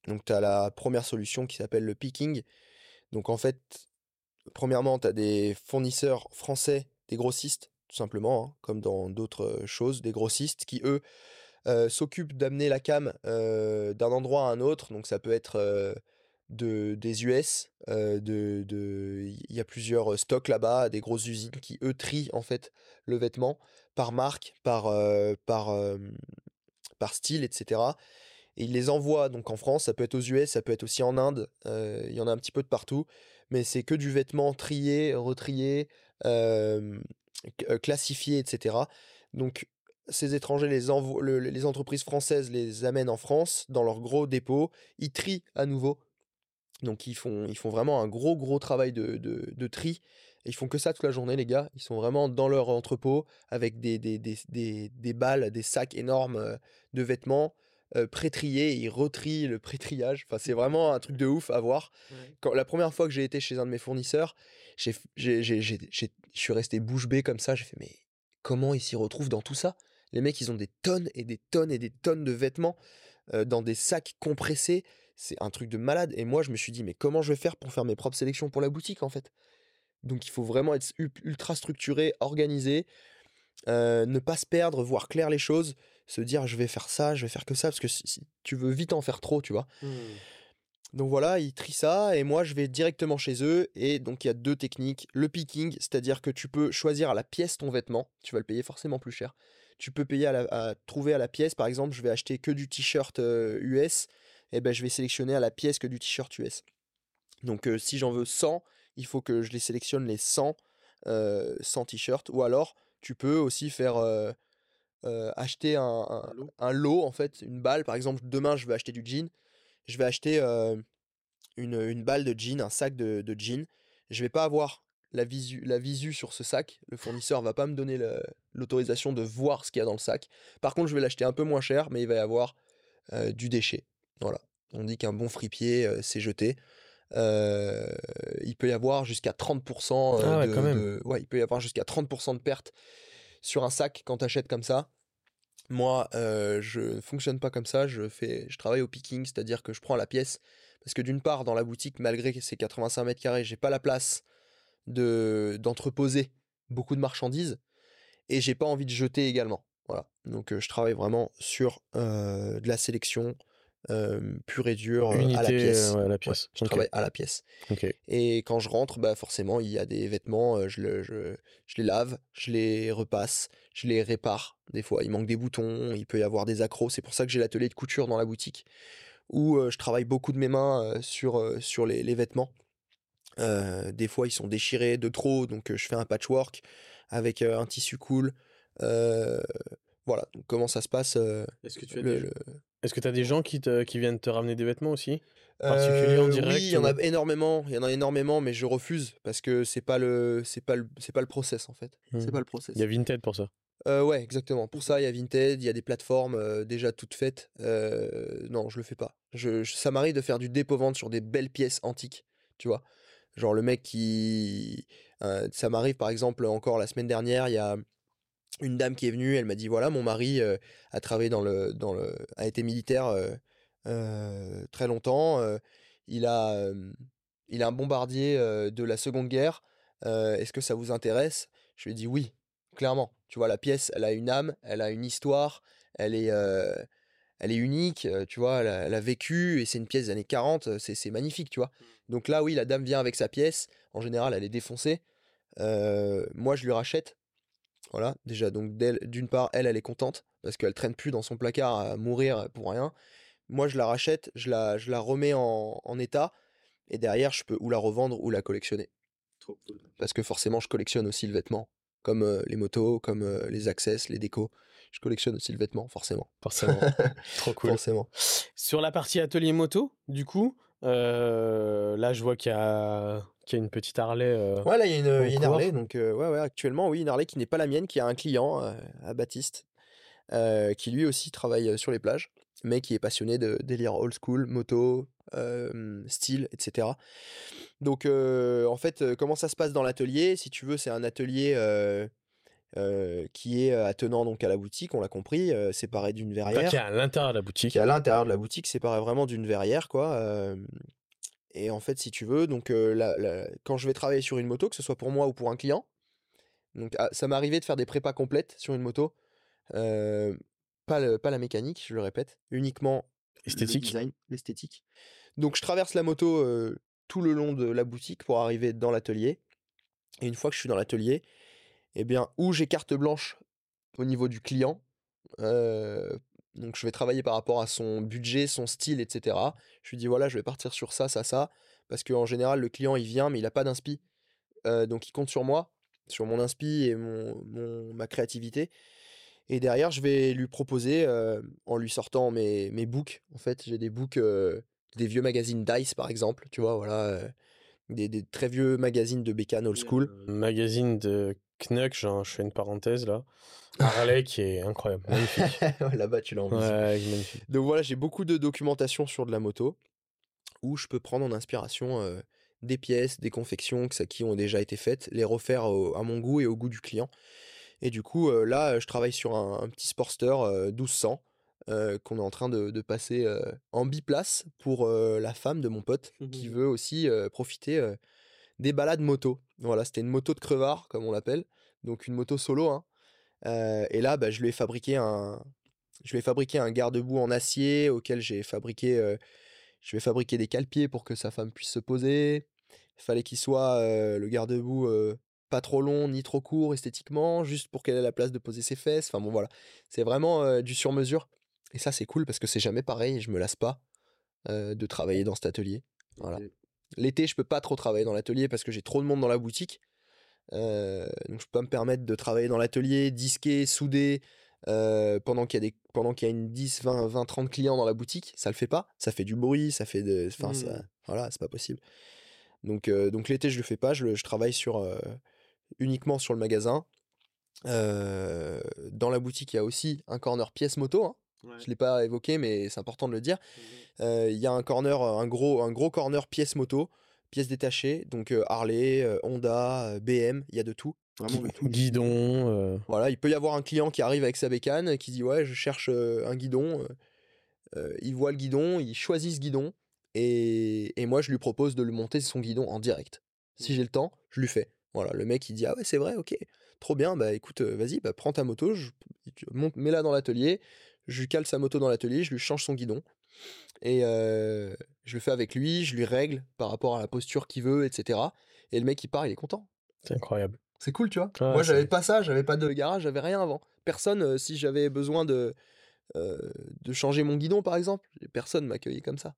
Donc, tu as la première solution qui s'appelle le picking. Donc, en fait, premièrement, tu as des fournisseurs français, des grossistes, tout simplement, hein, comme dans d'autres choses, des grossistes qui, eux, euh, s'occupent d'amener la cam euh, d'un endroit à un autre. Donc, ça peut être euh, de, des US, euh, de, il y a plusieurs euh, stocks là-bas, des grosses usines qui, eux, trient en fait le vêtement par marque, par, euh, par, par style, etc. Et ils les envoient donc en France, ça peut être aux US, ça peut être aussi en Inde, euh, il y en a un petit peu de partout, mais c'est que du vêtement trié, retrié, classifié, etc. Donc ces étrangers, les, le- les entreprises françaises les amènent en France dans leurs gros dépôts, ils trient à nouveau. Donc ils font, ils font vraiment un gros gros travail de, de, de tri. Et ils font que ça toute la journée les gars. Ils sont vraiment dans leur entrepôt avec des, des, des, des, des balles, des sacs énormes euh, de vêtements euh, pré-triés. Ils retrient le pré-triage. Enfin c'est vraiment un truc de ouf à voir. Quand, la première fois que j'ai été chez un de mes fournisseurs, je suis resté bouche bée comme ça. J'ai fait mais comment ils s'y retrouvent dans tout ça? Les mecs ils ont des tonnes et des tonnes et des tonnes de vêtements euh, dans des sacs compressés. C'est un truc de malade. Et moi, je me suis dit, mais comment je vais faire pour faire mes propres sélections pour la boutique, en fait? Donc, il faut vraiment être ultra structuré, organisé, euh, ne pas se perdre, voir clair les choses, se dire, je vais faire ça, je vais faire que ça, parce que si, si tu veux vite en faire trop, tu vois. Donc voilà, ils trient ça, et moi, je vais directement chez eux. Et donc, il y a deux techniques. Le picking, c'est-à-dire que tu peux choisir à la pièce ton vêtement, tu vas le payer forcément plus cher. Tu peux payer à, la- à trouver à la pièce, par exemple, je vais acheter que du t-shirt euh, US, et ben je vais sélectionner à la pièce que du t-shirt US. Donc euh, si j'en veux 100, il faut que je les sélectionne les 100, euh, 100 t-shirts. Ou alors, tu peux aussi faire euh, euh, acheter un, un- Un lot. un lot, en fait, une balle. Par exemple, demain, je vais acheter du jean. Je vais acheter une, une balle de jean, un sac de, de jean. Je vais pas avoir la visu, la visu sur ce sac. Le fournisseur va pas me donner l'autorisation de voir ce qu'il y a dans le sac. Par contre, je vais l'acheter un peu moins cher, mais il va y avoir du déchet. Voilà. On dit qu'un bon fripier, euh, c'est jeté. Euh, il peut y avoir jusqu'à 30% euh, Ah ouais, de, quand même. de- ouais, il peut y avoir jusqu'à 30% de perte sur un sac quand tu achètes comme ça. Moi, euh, je ne fonctionne pas comme ça. Je fais, je travaille au picking, c'est-à-dire que je prends la pièce parce que d'une part, dans la boutique, malgré c'est 85 mètres carrés, j'ai pas la place de d'entreposer beaucoup de marchandises et j'ai pas envie de jeter également. Voilà. Donc euh, je travaille vraiment sur euh, de la sélection euh, pure et dure euh, Unité, à la pièce. euh, ouais, à la Ouais, pièce. je Ok. travaille à la pièce. Et quand je rentre, bah forcément, il y a des vêtements, je, le- je, je les lave, je les repasse, je les répare. Des fois, il manque des boutons, il peut y avoir des accros. C'est pour ça que j'ai l'atelier de couture dans la boutique, où euh, je travaille beaucoup de mes mains euh, sur, euh, sur les, les vêtements. Euh, des fois, ils sont déchirés de trop, donc euh, je fais un patchwork avec euh, un tissu cool. Euh, voilà, donc comment ça se passe euh, Est-ce que tu as le- déjà, le- Est-ce que tu as des gens qui, te, qui viennent te ramener des vêtements aussi? Particuliers en Euh, direct Oui, il y en a énormément, il y en a énormément, mais je refuse parce que c'est pas le, c'est pas le, c'est pas le process en fait. C'est Hmm. pas le process. Il y a Vinted pour ça? Euh, ouais, exactement. Pour ça, il y a Vinted, il y a des plateformes euh, déjà toutes faites. Euh, non, je le fais pas. Je, je- ça m'arrive de faire du dépôt-vente sur des belles pièces antiques, tu vois. Genre le mec qui... euh, ça m'arrive par exemple encore la semaine dernière, il y a une dame qui est venue, elle m'a dit, voilà, mon mari euh, a travaillé dans le, dans le... a été militaire euh, euh, très longtemps. il a, il a un bombardier de la Seconde Guerre. Est-ce que ça vous intéresse? Je lui ai dit oui, clairement. Tu vois, la pièce, elle a une âme, elle a une histoire, elle est, elle est unique, tu vois, elle a, elle a vécu, et c'est une pièce des années 40, euh, c'est c'est magnifique, tu vois. Donc là, oui, la dame vient avec sa pièce, en général, elle est défoncée. Moi, je lui rachète. Voilà, déjà, donc d'une part, elle, elle est contente, parce qu'elle traîne plus dans son placard à mourir pour rien. Moi, je la rachète, je la, je la remets en, en état, et derrière, je peux ou la revendre ou la collectionner. Parce que forcément, je collectionne aussi le vêtement, comme euh, les motos, comme euh, les access, les décos. Je collectionne aussi le vêtement, forcément. Forcément. Trop cool. Forcément. Sur la partie atelier moto, du coup, euh, là, je vois qu'il y a, qu'il y a une petite Harley. euh, Ouais, là, il y a une, y a une cours. Harley, donc euh, ouais, ouais, actuellement, oui, une Harley qui n'est pas la mienne, qui a un client à Baptiste, qui lui aussi travaille sur les plages, mais qui est passionné de délire old school, moto, style, etc. Donc, en fait, comment ça se passe dans l'atelier? Si tu veux, c'est un atelier euh, qui est euh, attenant donc à la boutique, on l'a compris, euh, séparé d'une enfin, verrière. qui est à l'intérieur de la boutique. qui est à l'intérieur de la boutique, séparé vraiment d'une verrière, quoi. euh, et en fait, si tu veux, donc la- la- quand je vais travailler sur une moto, que ce soit pour moi ou pour un client, donc ah, ça m'est arrivé de faire des prépas complètes sur une moto, pas, le- pas la mécanique, je le répète, uniquement le Esthétique. design, l'esthétique. Donc je traverse la moto tout le long de la boutique pour arriver dans l'atelier. Et une fois que je suis dans l'atelier, eh bien, où j'ai carte blanche au niveau du client, euh, donc je vais travailler par rapport à son budget, son style, etc. Je lui dis voilà, je vais partir sur ça, ça, ça, parce qu'en général, le client, il vient, mais il n'a pas d'inspi. Euh, donc il compte sur moi, sur mon inspi et mon, mon- ma créativité. Et derrière, je vais lui proposer, euh, en lui sortant mes, mes books, en fait, j'ai des books, des vieux magazines Dice, par exemple, tu vois, voilà, des, des très vieux magazines de bécane old school. Magazine de Knuck, je fais une parenthèse là. Harley qui est incroyable. Magnifique. Là-bas, tu l'as en visible. ouais, magnifique. Donc voilà, j'ai beaucoup de documentation sur de la moto où je peux prendre en inspiration euh, des pièces, des confections qui ont déjà été faites, les refaire au- à mon goût et au goût du client. Et du coup, euh, là, je travaille sur un, un petit Sportster euh, 1200 euh, qu'on est en train de, de passer en biplace pour la femme de mon pote qui veut aussi profiter des balades moto. Voilà, c'était une moto de crevard, comme on l'appelle, donc une moto solo. hein. Euh, et là, bah, je lui ai fabriqué un, je lui ai fabriqué un garde-boue en acier auquel j'ai fabriqué, euh, je vais fabriquer des cale-pieds pour que sa femme puisse se poser. Il fallait qu'il soit euh, le garde-boue euh, pas trop long ni trop court esthétiquement, juste pour qu'elle ait la place de poser ses fesses. Enfin bon voilà, c'est vraiment du sur-mesure. Et ça c'est cool parce que c'est jamais pareil, je me lasse pas de travailler dans cet atelier. Voilà. L'été, je peux pas trop travailler dans l'atelier parce que j'ai trop de monde dans la boutique. Euh, donc je peux pas me permettre de travailler dans l'atelier, disquer, souder, euh, pendant qu'il y a des pendant qu'il y a une 10, 20, 20, 30 clients dans la boutique, ça le fait pas, ça fait du bruit, ça fait de enfin Mhm. voilà, c'est pas possible. Donc euh, donc l'été, je le fais pas, je, le- je travaille sur euh, uniquement sur le magasin. Dans la boutique, il y a aussi un corner pièce moto. hein. Je l'ai pas évoqué, mais c'est important de le dire. Euh, Il y a un corner, un gros, un gros corner pièces moto, pièces détachées. Donc euh, Harley, euh, Honda, euh, BM, il y a de tout. Vraiment de tout. Guidon. euh, Voilà, il peut y avoir un client qui arrive avec sa bécane, qui dit ouais, je cherche euh, un guidon. il voit le guidon, il choisit ce guidon, et, et moi je lui propose de lui monter son guidon en direct. Si j'ai le temps, je lui fais. Voilà, le mec il dit ah ouais c'est vrai, ok, trop bien, bah écoute, vas-y, bah prends ta moto, je, mets-la dans l'atelier, je lui cale sa moto dans l'atelier, je lui change son guidon, et euh, je le fais avec lui, je lui règle par rapport à la posture qu'il veut, etc. Et le mec il part, il est content. C'est incroyable. C'est cool, tu vois. Ouais, Moi, j'avais pas ça, j'avais pas de garage, j'avais rien avant. Personne, euh, si j'avais besoin de, euh, de changer mon guidon, par exemple, personne m'accueillait comme ça.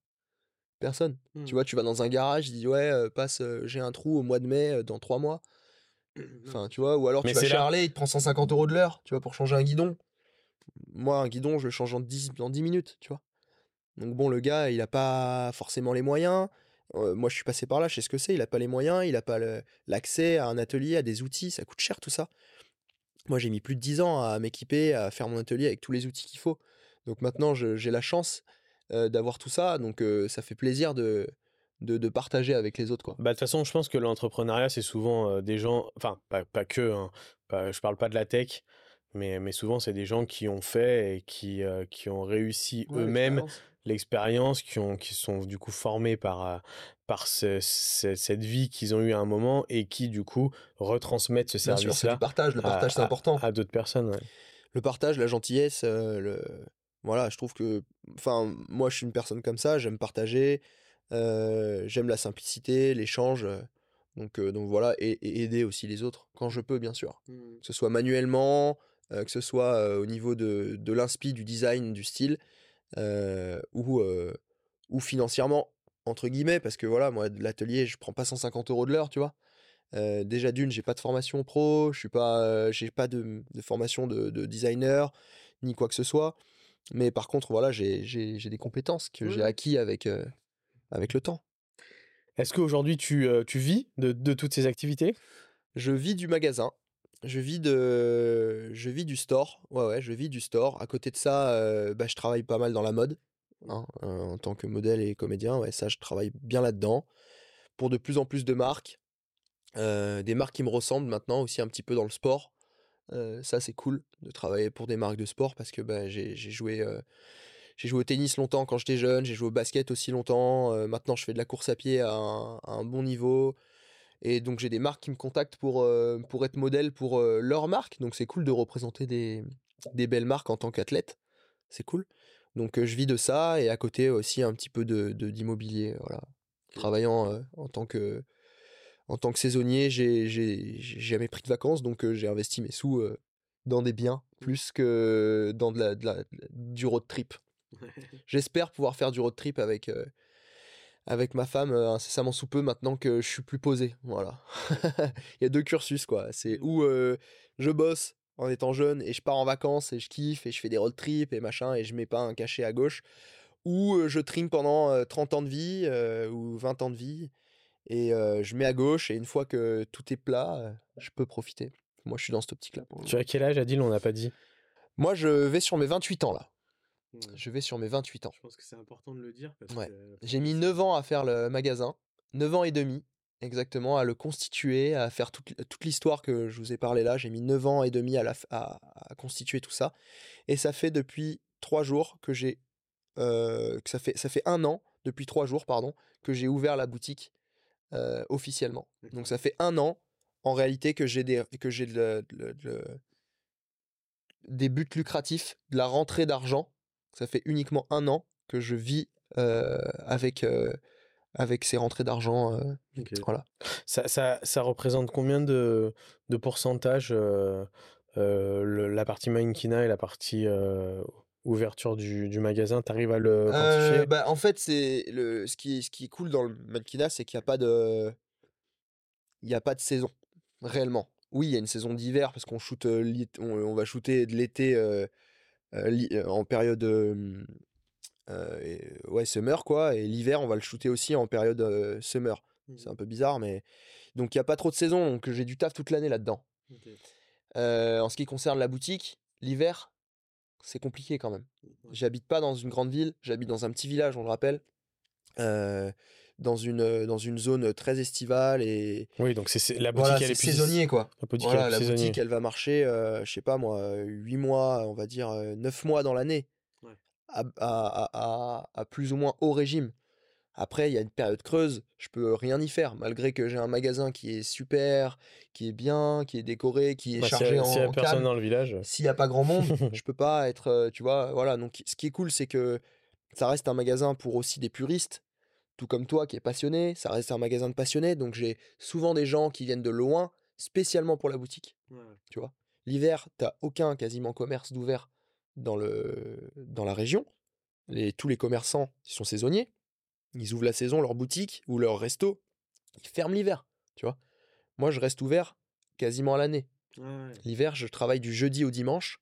Personne. Hmm. Tu vois, tu vas dans un garage, il dit ouais, euh, passe, euh, j'ai un trou au mois de mai, euh, dans trois mois. Enfin, tu vois, ou alors Mais tu vas Harley, il te prend 150 euros de l'heure, tu vois, pour changer un guidon. Moi, un guidon, je le change en 10, en 10 minutes, tu vois. Donc bon, le gars, il a pas forcément les moyens. Euh, moi, je suis passé par là, je sais ce que c'est. Il a pas les moyens, il a pas l'accès à un atelier, à des outils. Ça coûte cher tout ça. Moi, j'ai mis plus de 10 ans à m'équiper, à faire mon atelier avec tous les outils qu'il faut. Donc maintenant, j'ai la chance euh, d'avoir tout ça. Donc euh, ça fait plaisir de, de, de partager avec les autres, quoi. Bah, de toute façon, je pense que l'entrepreneuriat, c'est souvent des gens, enfin, pas, pas que, hein, pas- je parle pas de la tech, mais, mais souvent, c'est des gens qui ont fait et qui, euh, qui ont réussi eux-mêmes l'expérience, qui, ont, qui sont du coup formés par, euh, par ce- ce- cette vie qu'ils ont eue à un moment et qui, du coup, retransmettent ce service-là partage. Le partage, c'est important. à d'autres personnes. ouais. le partage, la gentillesse, euh, le... voilà, je trouve que, enfin, moi, je suis une personne comme ça, j'aime partager, euh, j'aime la simplicité, l'échange, donc, euh, donc voilà, et, et aider aussi les autres quand je peux, bien sûr, que ce soit manuellement, que ce soit euh, au niveau de, de l'inspi, du design, du style, euh, ou, euh, ou financièrement, entre guillemets, parce que voilà, moi, de l'atelier, je prends pas 150 euros de l'heure, tu vois. Euh, déjà d'une, j'ai pas de formation pro, je suis pas, euh, j'ai pas de, de formation de, de designer ni quoi que ce soit. Mais par contre, voilà, j'ai, j'ai, j'ai des compétences que j'ai acquis avec, euh, avec le temps. Est-ce qu'aujourd'hui, tu, euh, tu vis de, de toutes ces activités? Je vis du magasin, je vis du store. Ouais, je vis du store. À côté de ça, euh, bah, je travaille pas mal dans la mode, hein, euh, en tant que modèle et comédien. Ouais, ça, je travaille bien là-dedans. Pour de plus en plus de marques, euh, des marques qui me ressemblent maintenant aussi un petit peu dans le sport. Ça, c'est cool de travailler pour des marques de sport parce que bah, j'ai joué, au tennis longtemps quand j'étais jeune, j'ai joué au basket aussi longtemps. maintenant, je fais de la course à pied à un bon niveau. Et donc, j'ai des marques qui me contactent pour, euh, pour être modèle pour euh, leur marque. Donc, c'est cool de représenter des, des belles marques en tant qu'athlète. C'est cool. Donc, euh, je vis de ça et à côté aussi un petit peu de d'immobilier. voilà. Travaillant euh, en tant que, en tant que saisonnier, j'ai j'ai jamais pris de vacances, donc j'ai investi mes sous dans des biens plus que dans de la, de la- du road trip. J'espère pouvoir faire du road trip avec, avec ma femme euh, incessamment sous peu maintenant que je suis plus posé. Voilà. Il y a deux cursus, quoi. C'est où euh, je bosse en étant jeune et je pars en vacances et je kiffe et je fais des road trips et machin et je mets pas un cachet à gauche. Ou euh, je trim pendant euh, 30 ans de vie ou 20 ans de vie et je mets à gauche et une fois que tout est plat, je peux profiter. Moi, je suis dans cette optique-là. pour le Tu as quel âge, Adil? On n'a pas dit. Moi, je vais sur mes 28 ans là. Je vais sur mes 28 ans. Je pense que c'est important de le dire. Parce Ouais. J'ai mis 9 ans à faire le magasin, 9 ans et demi exactement, à le constituer, à faire toute, toute l'histoire que je vous ai parlé là. J'ai mis 9 ans et demi à, la, f- à, à constituer tout ça. Et ça fait depuis 3 jours que j'ai... euh, que ça fait, ça fait un an, depuis 3 jours, pardon, que j'ai ouvert la boutique euh, officiellement. Donc ça fait un an, en réalité, que j'ai des, que j'ai de- de- de- des buts lucratifs, de la rentrée d'argent. Ça fait uniquement un an que je vis euh, avec, euh, avec ces rentrées d'argent. euh, voilà. Ça, ça, ça représente combien de, de pourcentage le- la partie Mainkina et la partie ouverture du, du magasin Tu arrives à le quantifier? bah, en fait, c'est le ce qui, ce qui est cool dans le mannequinat, c'est qu'il n'y a pas de il a pas de saison réellement. Oui, il y a une saison d'hiver parce qu'on shoot on va shooter de l'été euh, euh, en période euh, ouais summer quoi et l'hiver on va le shooter aussi en période summer. C'est un peu bizarre mais donc il y a pas trop de saison donc j'ai du taf toute l'année là-dedans. Euh, en ce qui concerne la boutique, l'hiver, c'est compliqué quand même. J'habite pas dans une grande ville, j'habite dans un petit village, on le rappelle, euh, dans, une, euh, dans une zone très estivale et Oui, donc c'est la boutique, voilà, elle est plus saisonnier quoi. La boutique, Voilà, elle la boutique, elle va marcher, euh, je sais pas moi, 8 mois, on va dire 9 mois dans l'année, Ouais. à, à- à- à- à plus ou moins haut régime. Après, il y a une période creuse, je peux rien y faire, malgré que j'ai un magasin qui est super, qui est bien, qui est décoré, qui est Bah, chargé en, s'il y a en personne dans le village. S'il n'y a pas grand monde, je peux pas être, euh, tu vois, voilà. Donc, ce qui est cool, c'est que ça reste un magasin pour aussi des puristes, tout comme toi qui est passionné. Ça reste un magasin de passionnés. Donc, j'ai souvent des gens qui viennent de loin, spécialement pour la boutique. Tu vois, l'hiver, t'as aucun quasiment commerce d'ouvert dans le dans la région. Les, tous les commerçants, ils sont saisonniers. Ils ouvrent la saison, leur boutique ou leur resto, ils ferment l'hiver. Tu vois, moi, je reste ouvert quasiment à l'année. L'hiver, je travaille du jeudi au dimanche.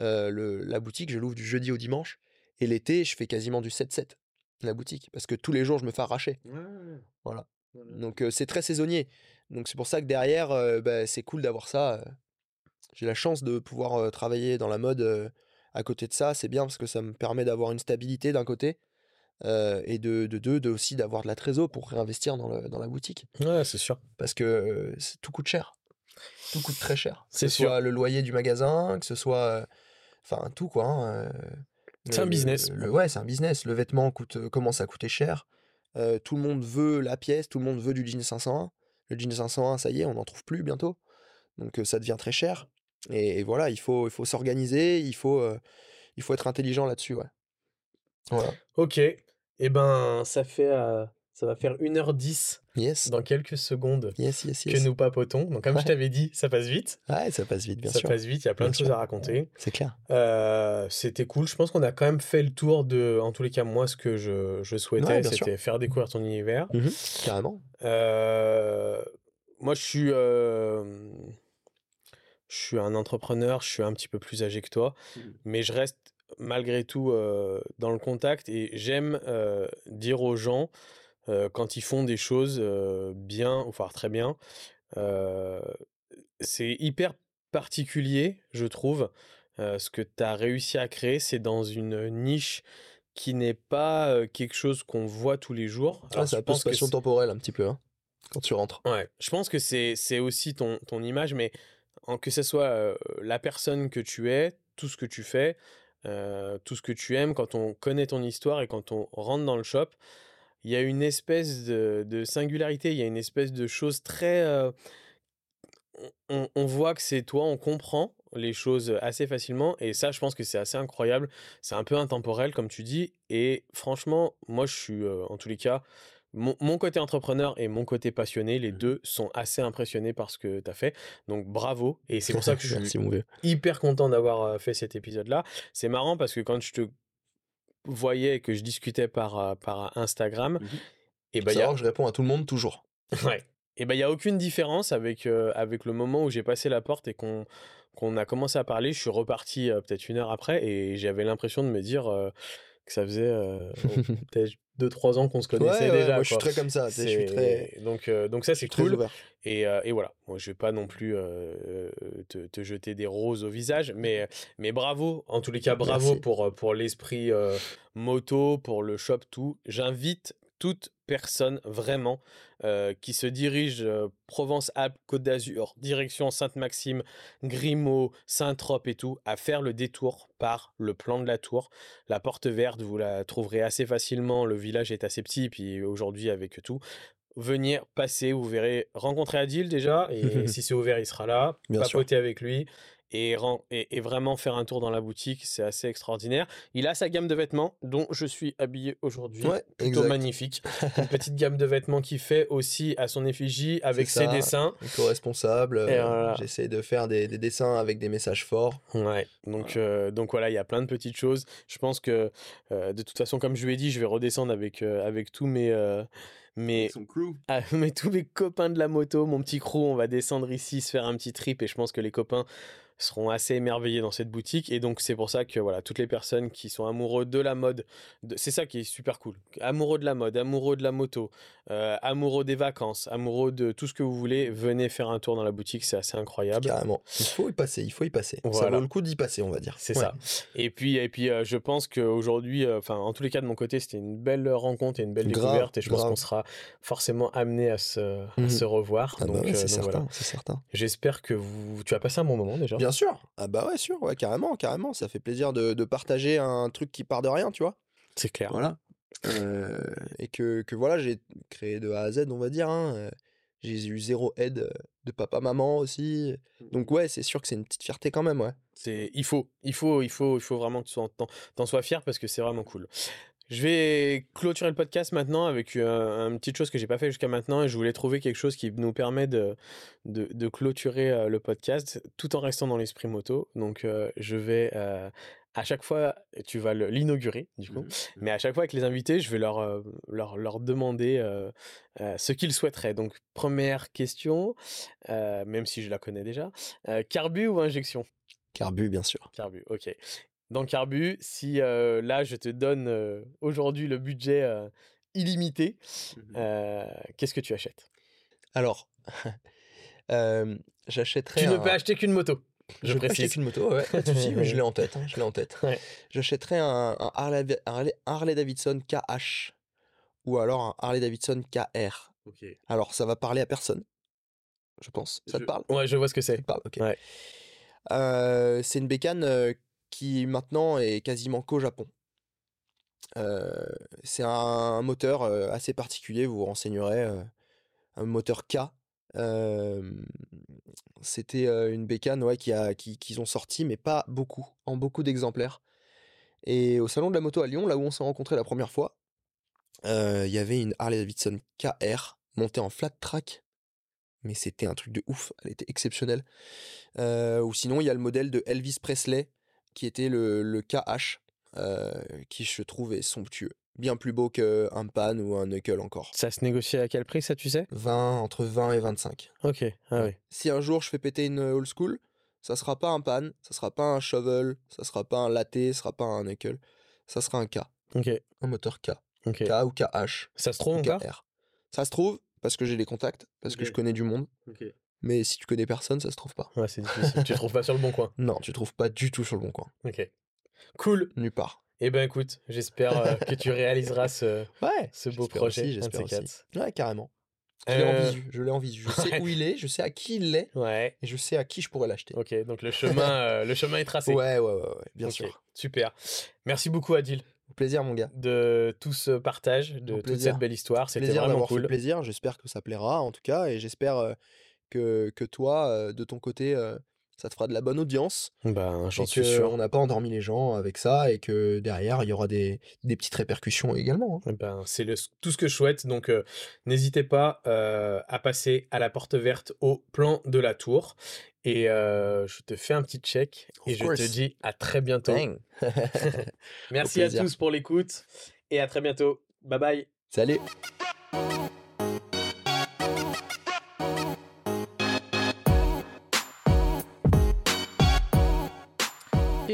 Euh, le- la boutique, je l'ouvre du jeudi au dimanche. Et l'été, je fais quasiment du 7-7 la boutique parce que tous les jours, je me fais arracher. Voilà. Donc c'est très saisonnier. Donc c'est pour ça que derrière, bah, c'est cool d'avoir ça. J'ai la chance de pouvoir travailler dans la mode à côté de ça. C'est bien parce que ça me permet d'avoir une stabilité d'un côté et de, deux, de, aussi d'avoir de la trésor pour réinvestir dans, la boutique. Ouais, c'est sûr. Parce que tout coûte cher. Tout coûte très cher. Que ce soit le loyer du magasin, que ce soit. Enfin, tout quoi. Hein, c'est un business. ouais, c'est un business. Le vêtement coûte, commence à coûter cher. tout le monde veut la pièce, tout le monde veut du jean 501. Le jean 501, ça y est, on n'en trouve plus bientôt. Donc ça devient très cher. Et, voilà, il faut, il faut s'organiser, il faut, il faut être intelligent là-dessus. Ouais. Voilà. Ok. Eh ben, ça fait, ça va faire 1h10 yes. dans quelques secondes yes, yes, que nous papotons. Donc, comme je t'avais dit, ça passe vite. Ouais, ça passe vite, bien sûr. Ça passe vite, il y a plein de choses à raconter. C'est clair. c'était cool. Je pense qu'on a quand même fait le tour de, en tous les cas, moi, ce que je, je souhaitais, c'était faire découvrir ton univers. Mmh carrément. moi, je suis. je suis un entrepreneur, je suis un petit peu plus âgé que toi, mmh. mais je reste malgré tout dans le contact et j'aime dire aux gens quand ils font des choses bien, voire très bien, c'est hyper particulier, je trouve. ce que tu as réussi à créer, c'est dans une niche qui n'est pas quelque chose qu'on voit tous les jours. Ah, c'est la question temporelle un petit peu, hein, quand tu rentres. Ouais, je pense que c'est aussi ton, ton image, mais en, que ce soit la personne que tu es, tout ce que tu fais, tout ce que tu aimes, quand on connaît ton histoire et quand on rentre dans le shop, il y a une espèce de, singularité, il y a une espèce de chose très... on, voit que c'est toi, on comprend les choses assez facilement et ça je pense que c'est assez incroyable c'est un peu intemporel comme tu dis et franchement moi je suis en tous les cas mon, côté entrepreneur et mon côté passionné, les mmh. deux sont assez impressionnés par ce que tu as fait. Donc bravo. Et c'est pour ça que je suis hyper content d'avoir fait cet épisode-là. C'est marrant parce que quand je te voyais et que je discutais par, par Instagram, mmh et bah, a... je réponds à tout le monde toujours. ouais. Et ben il y a aucune différence avec, avec le moment où j'ai passé la porte et qu'on qu'on a commencé à parler. Je suis reparti peut-être une heure après et j'avais l'impression de me dire que ça faisait peut-être 2-3 ans qu'on se connaissait déjà. Moi, je suis très comme ça. Je suis très... Donc, donc ça, c'est cool. Et, et, voilà. Moi, je vais pas non plus te, te, jeter des roses au visage, mais, mais bravo. En tous les cas, bravo pour, pour l'esprit moto, pour le shop, tout. J'invite toute personne vraiment qui se dirige Provence-Alpes, Côte d'Azur, direction Sainte-Maxime, Grimaud, Saint-Trope et tout, à faire le détour par le plan de la tour. La porte verte, vous la trouverez assez facilement. Le village est assez petit, puis aujourd'hui avec tout. Venir, passer, vous verrez, rencontrer Adil déjà, et si c'est ouvert, il sera là, Bien papoter avec lui et, et, vraiment faire un tour dans la boutique, c'est assez extraordinaire. Il a sa gamme de vêtements dont je suis habillé aujourd'hui, ouais, plutôt magnifique. Une petite gamme de vêtements qui fait aussi à son effigie avec ses dessins. Co-responsable. Euh, j'essaie de faire des, dessins avec des messages forts. Ouais. Donc euh, donc voilà, il y a plein de petites choses. Je pense que euh, de toute façon, comme je lui ai dit, je vais redescendre avec avec tous mes mais, ah, mais tous mes copains de la moto, mon petit crew, on va descendre ici, se faire un petit trip et je pense que les copains seront assez émerveillés dans cette boutique. Et donc, c'est pour ça que voilà, toutes les personnes qui sont amoureux de la mode, c'est ça qui est super cool. Amoureux de la mode, amoureux de la moto, euh, amoureux des vacances, amoureux de tout ce que vous voulez, venez faire un tour dans la boutique, c'est assez incroyable. Carrément. Il faut y passer, il faut y passer. Ça vaut le coup d'y passer, on va dire. C'est ça. Et puis, et puis euh, je pense qu'aujourd'hui, euh, enfin, en tous les cas, de mon côté, c'était une belle rencontre et une belle découverte. Et je pense qu'on sera forcément amené à se, mmh se revoir. Ah bah donc, c'est certain, c'est certain. J'espère que vous, tu as passé un bon moment déjà. Bien sûr. Ah bah ouais, sûr, ouais, carrément, carrément. Ça fait plaisir de, partager un truc qui part de rien, tu vois. C'est clair. Voilà. Euh, et que, que voilà, j'ai créé de A à Z, on va dire. Hein. Euh, j'ai eu zéro aide de papa, maman aussi. Mmh. Donc ouais, c'est sûr que c'est une petite fierté quand même, ouais. C'est, il faut, il faut, il faut, il faut vraiment que tu t'en sois fier parce que c'est vraiment cool. Je vais clôturer le podcast maintenant avec euh, une petite chose que j'ai pas fait jusqu'à maintenant et je voulais trouver quelque chose qui nous permet de, de, clôturer euh, le podcast tout en restant dans l'esprit moto. Donc euh, je vais à chaque fois, tu vas l'inaugurer du coup, mmh mais à chaque fois avec les invités, je vais leur, leur, leur, demander ce qu'ils souhaiteraient. Donc première question, même si je la connais déjà, carbu ou injection? Carbu bien sûr. Carbu, ok. Dans Carbu, si là je te donne aujourd'hui le budget illimité, Mmh qu'est-ce que tu achètes? Alors, j'achèterais. Tu ne peux acheter qu'une moto. Je, peux acheter qu'une moto, ouais, pas de souci, mais je l'ai en tête. hein, je l'ai en tête. Ouais. J'achèterais un, un Harley, Harley- Harley Davidson KH ou alors un Harley Davidson KR. Ok. Alors, ça va parler à personne, je pense. Ça te Je- parle? Ouais, je vois ce que c'est. te. Ouais. Euh, c'est une bécane euh, qui maintenant est quasiment qu'au Japon. Euh, c'est un moteur euh, assez particulier, vous vous renseignerez. euh, un moteur K. C'était une bécane ouais, qui a, qui- qu'ils ont sorti, mais pas beaucoup, en beaucoup d'exemplaires. Et au salon de la moto à Lyon, là où on s'est rencontrés la première fois, il y avait une Harley Davidson KR montée en flat track. Mais c'était un truc de ouf, elle était exceptionnelle. Ou sinon, il y a le modèle de Elvis Presley, qui était le, le KH, euh, qui je trouve est somptueux. Bien plus beau qu'un pan ou un knuckle encore. Ça se négocie à quel prix, ça, tu sais? 20, entre 20 et 25. Ok. Ah oui. Si un jour je fais péter une old school, ça sera pas un pan, ça sera pas un shovel, ça sera pas un latte, ça sera pas un knuckle, ça sera un K, Ok. un moteur K, Ok. K ou KH, Ça se trouve ou encore? KR. Ça se trouve parce que j'ai les contacts, parce que je connais du monde, Ok. Mais si tu connais personne, ça se trouve pas. Ouais, c'est difficile. tu trouves pas sur le bon coin. Non, tu trouves pas du tout sur le bon coin, Ok. Cool. nulle part. Eh ben écoute, j'espère euh, que tu réaliseras ce, Ouais, ce beau projet. j'espère. Ouais, carrément. Je l'ai en Euh, visu, je l'ai en visu. Je sais ouais. où il est, je sais à qui il l'est, Ouais. et je sais à qui je pourrais l'acheter. Ok, donc le chemin, euh, le chemin est tracé. Ouais, ouais, ouais, ouais, bien sûr. Super. Merci beaucoup Adil Au plaisir, mon gars. de tout ce partage, de toute cette belle histoire. C'était vraiment cool. fait plaisir. J'espère que ça plaira en tout cas, et j'espère que, que toi, euh, de ton côté, euh, ça te fera de la bonne audience. Ben, j'en suis sûr. On n'a pas endormi les gens avec ça, et que derrière, il y aura des, des petites répercussions également. hein. Ben, c'est tout ce que je souhaite. Donc, euh, n'hésitez pas euh, à passer à la porte verte au plan de la tour. Et euh, je te fais un petit check. Et Of je te dis à très bientôt. Merci à tous pour l'écoute. Et à très bientôt. Bye bye. Salut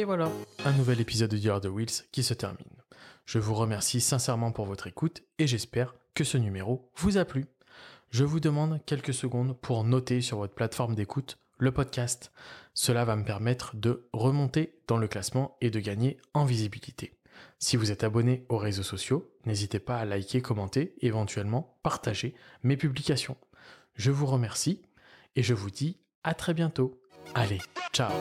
Et voilà, un nouvel épisode de Dear the Wheels qui se termine. Je vous remercie sincèrement pour votre écoute et j'espère que ce numéro vous a plu. Je vous demande quelques secondes pour noter sur votre plateforme d'écoute le podcast. Cela va me permettre de remonter dans le classement et de gagner en visibilité. Si vous êtes abonné aux réseaux sociaux, n'hésitez pas à liker, commenter, éventuellement partager mes publications. Je vous remercie et je vous dis à très bientôt. Allez, ciao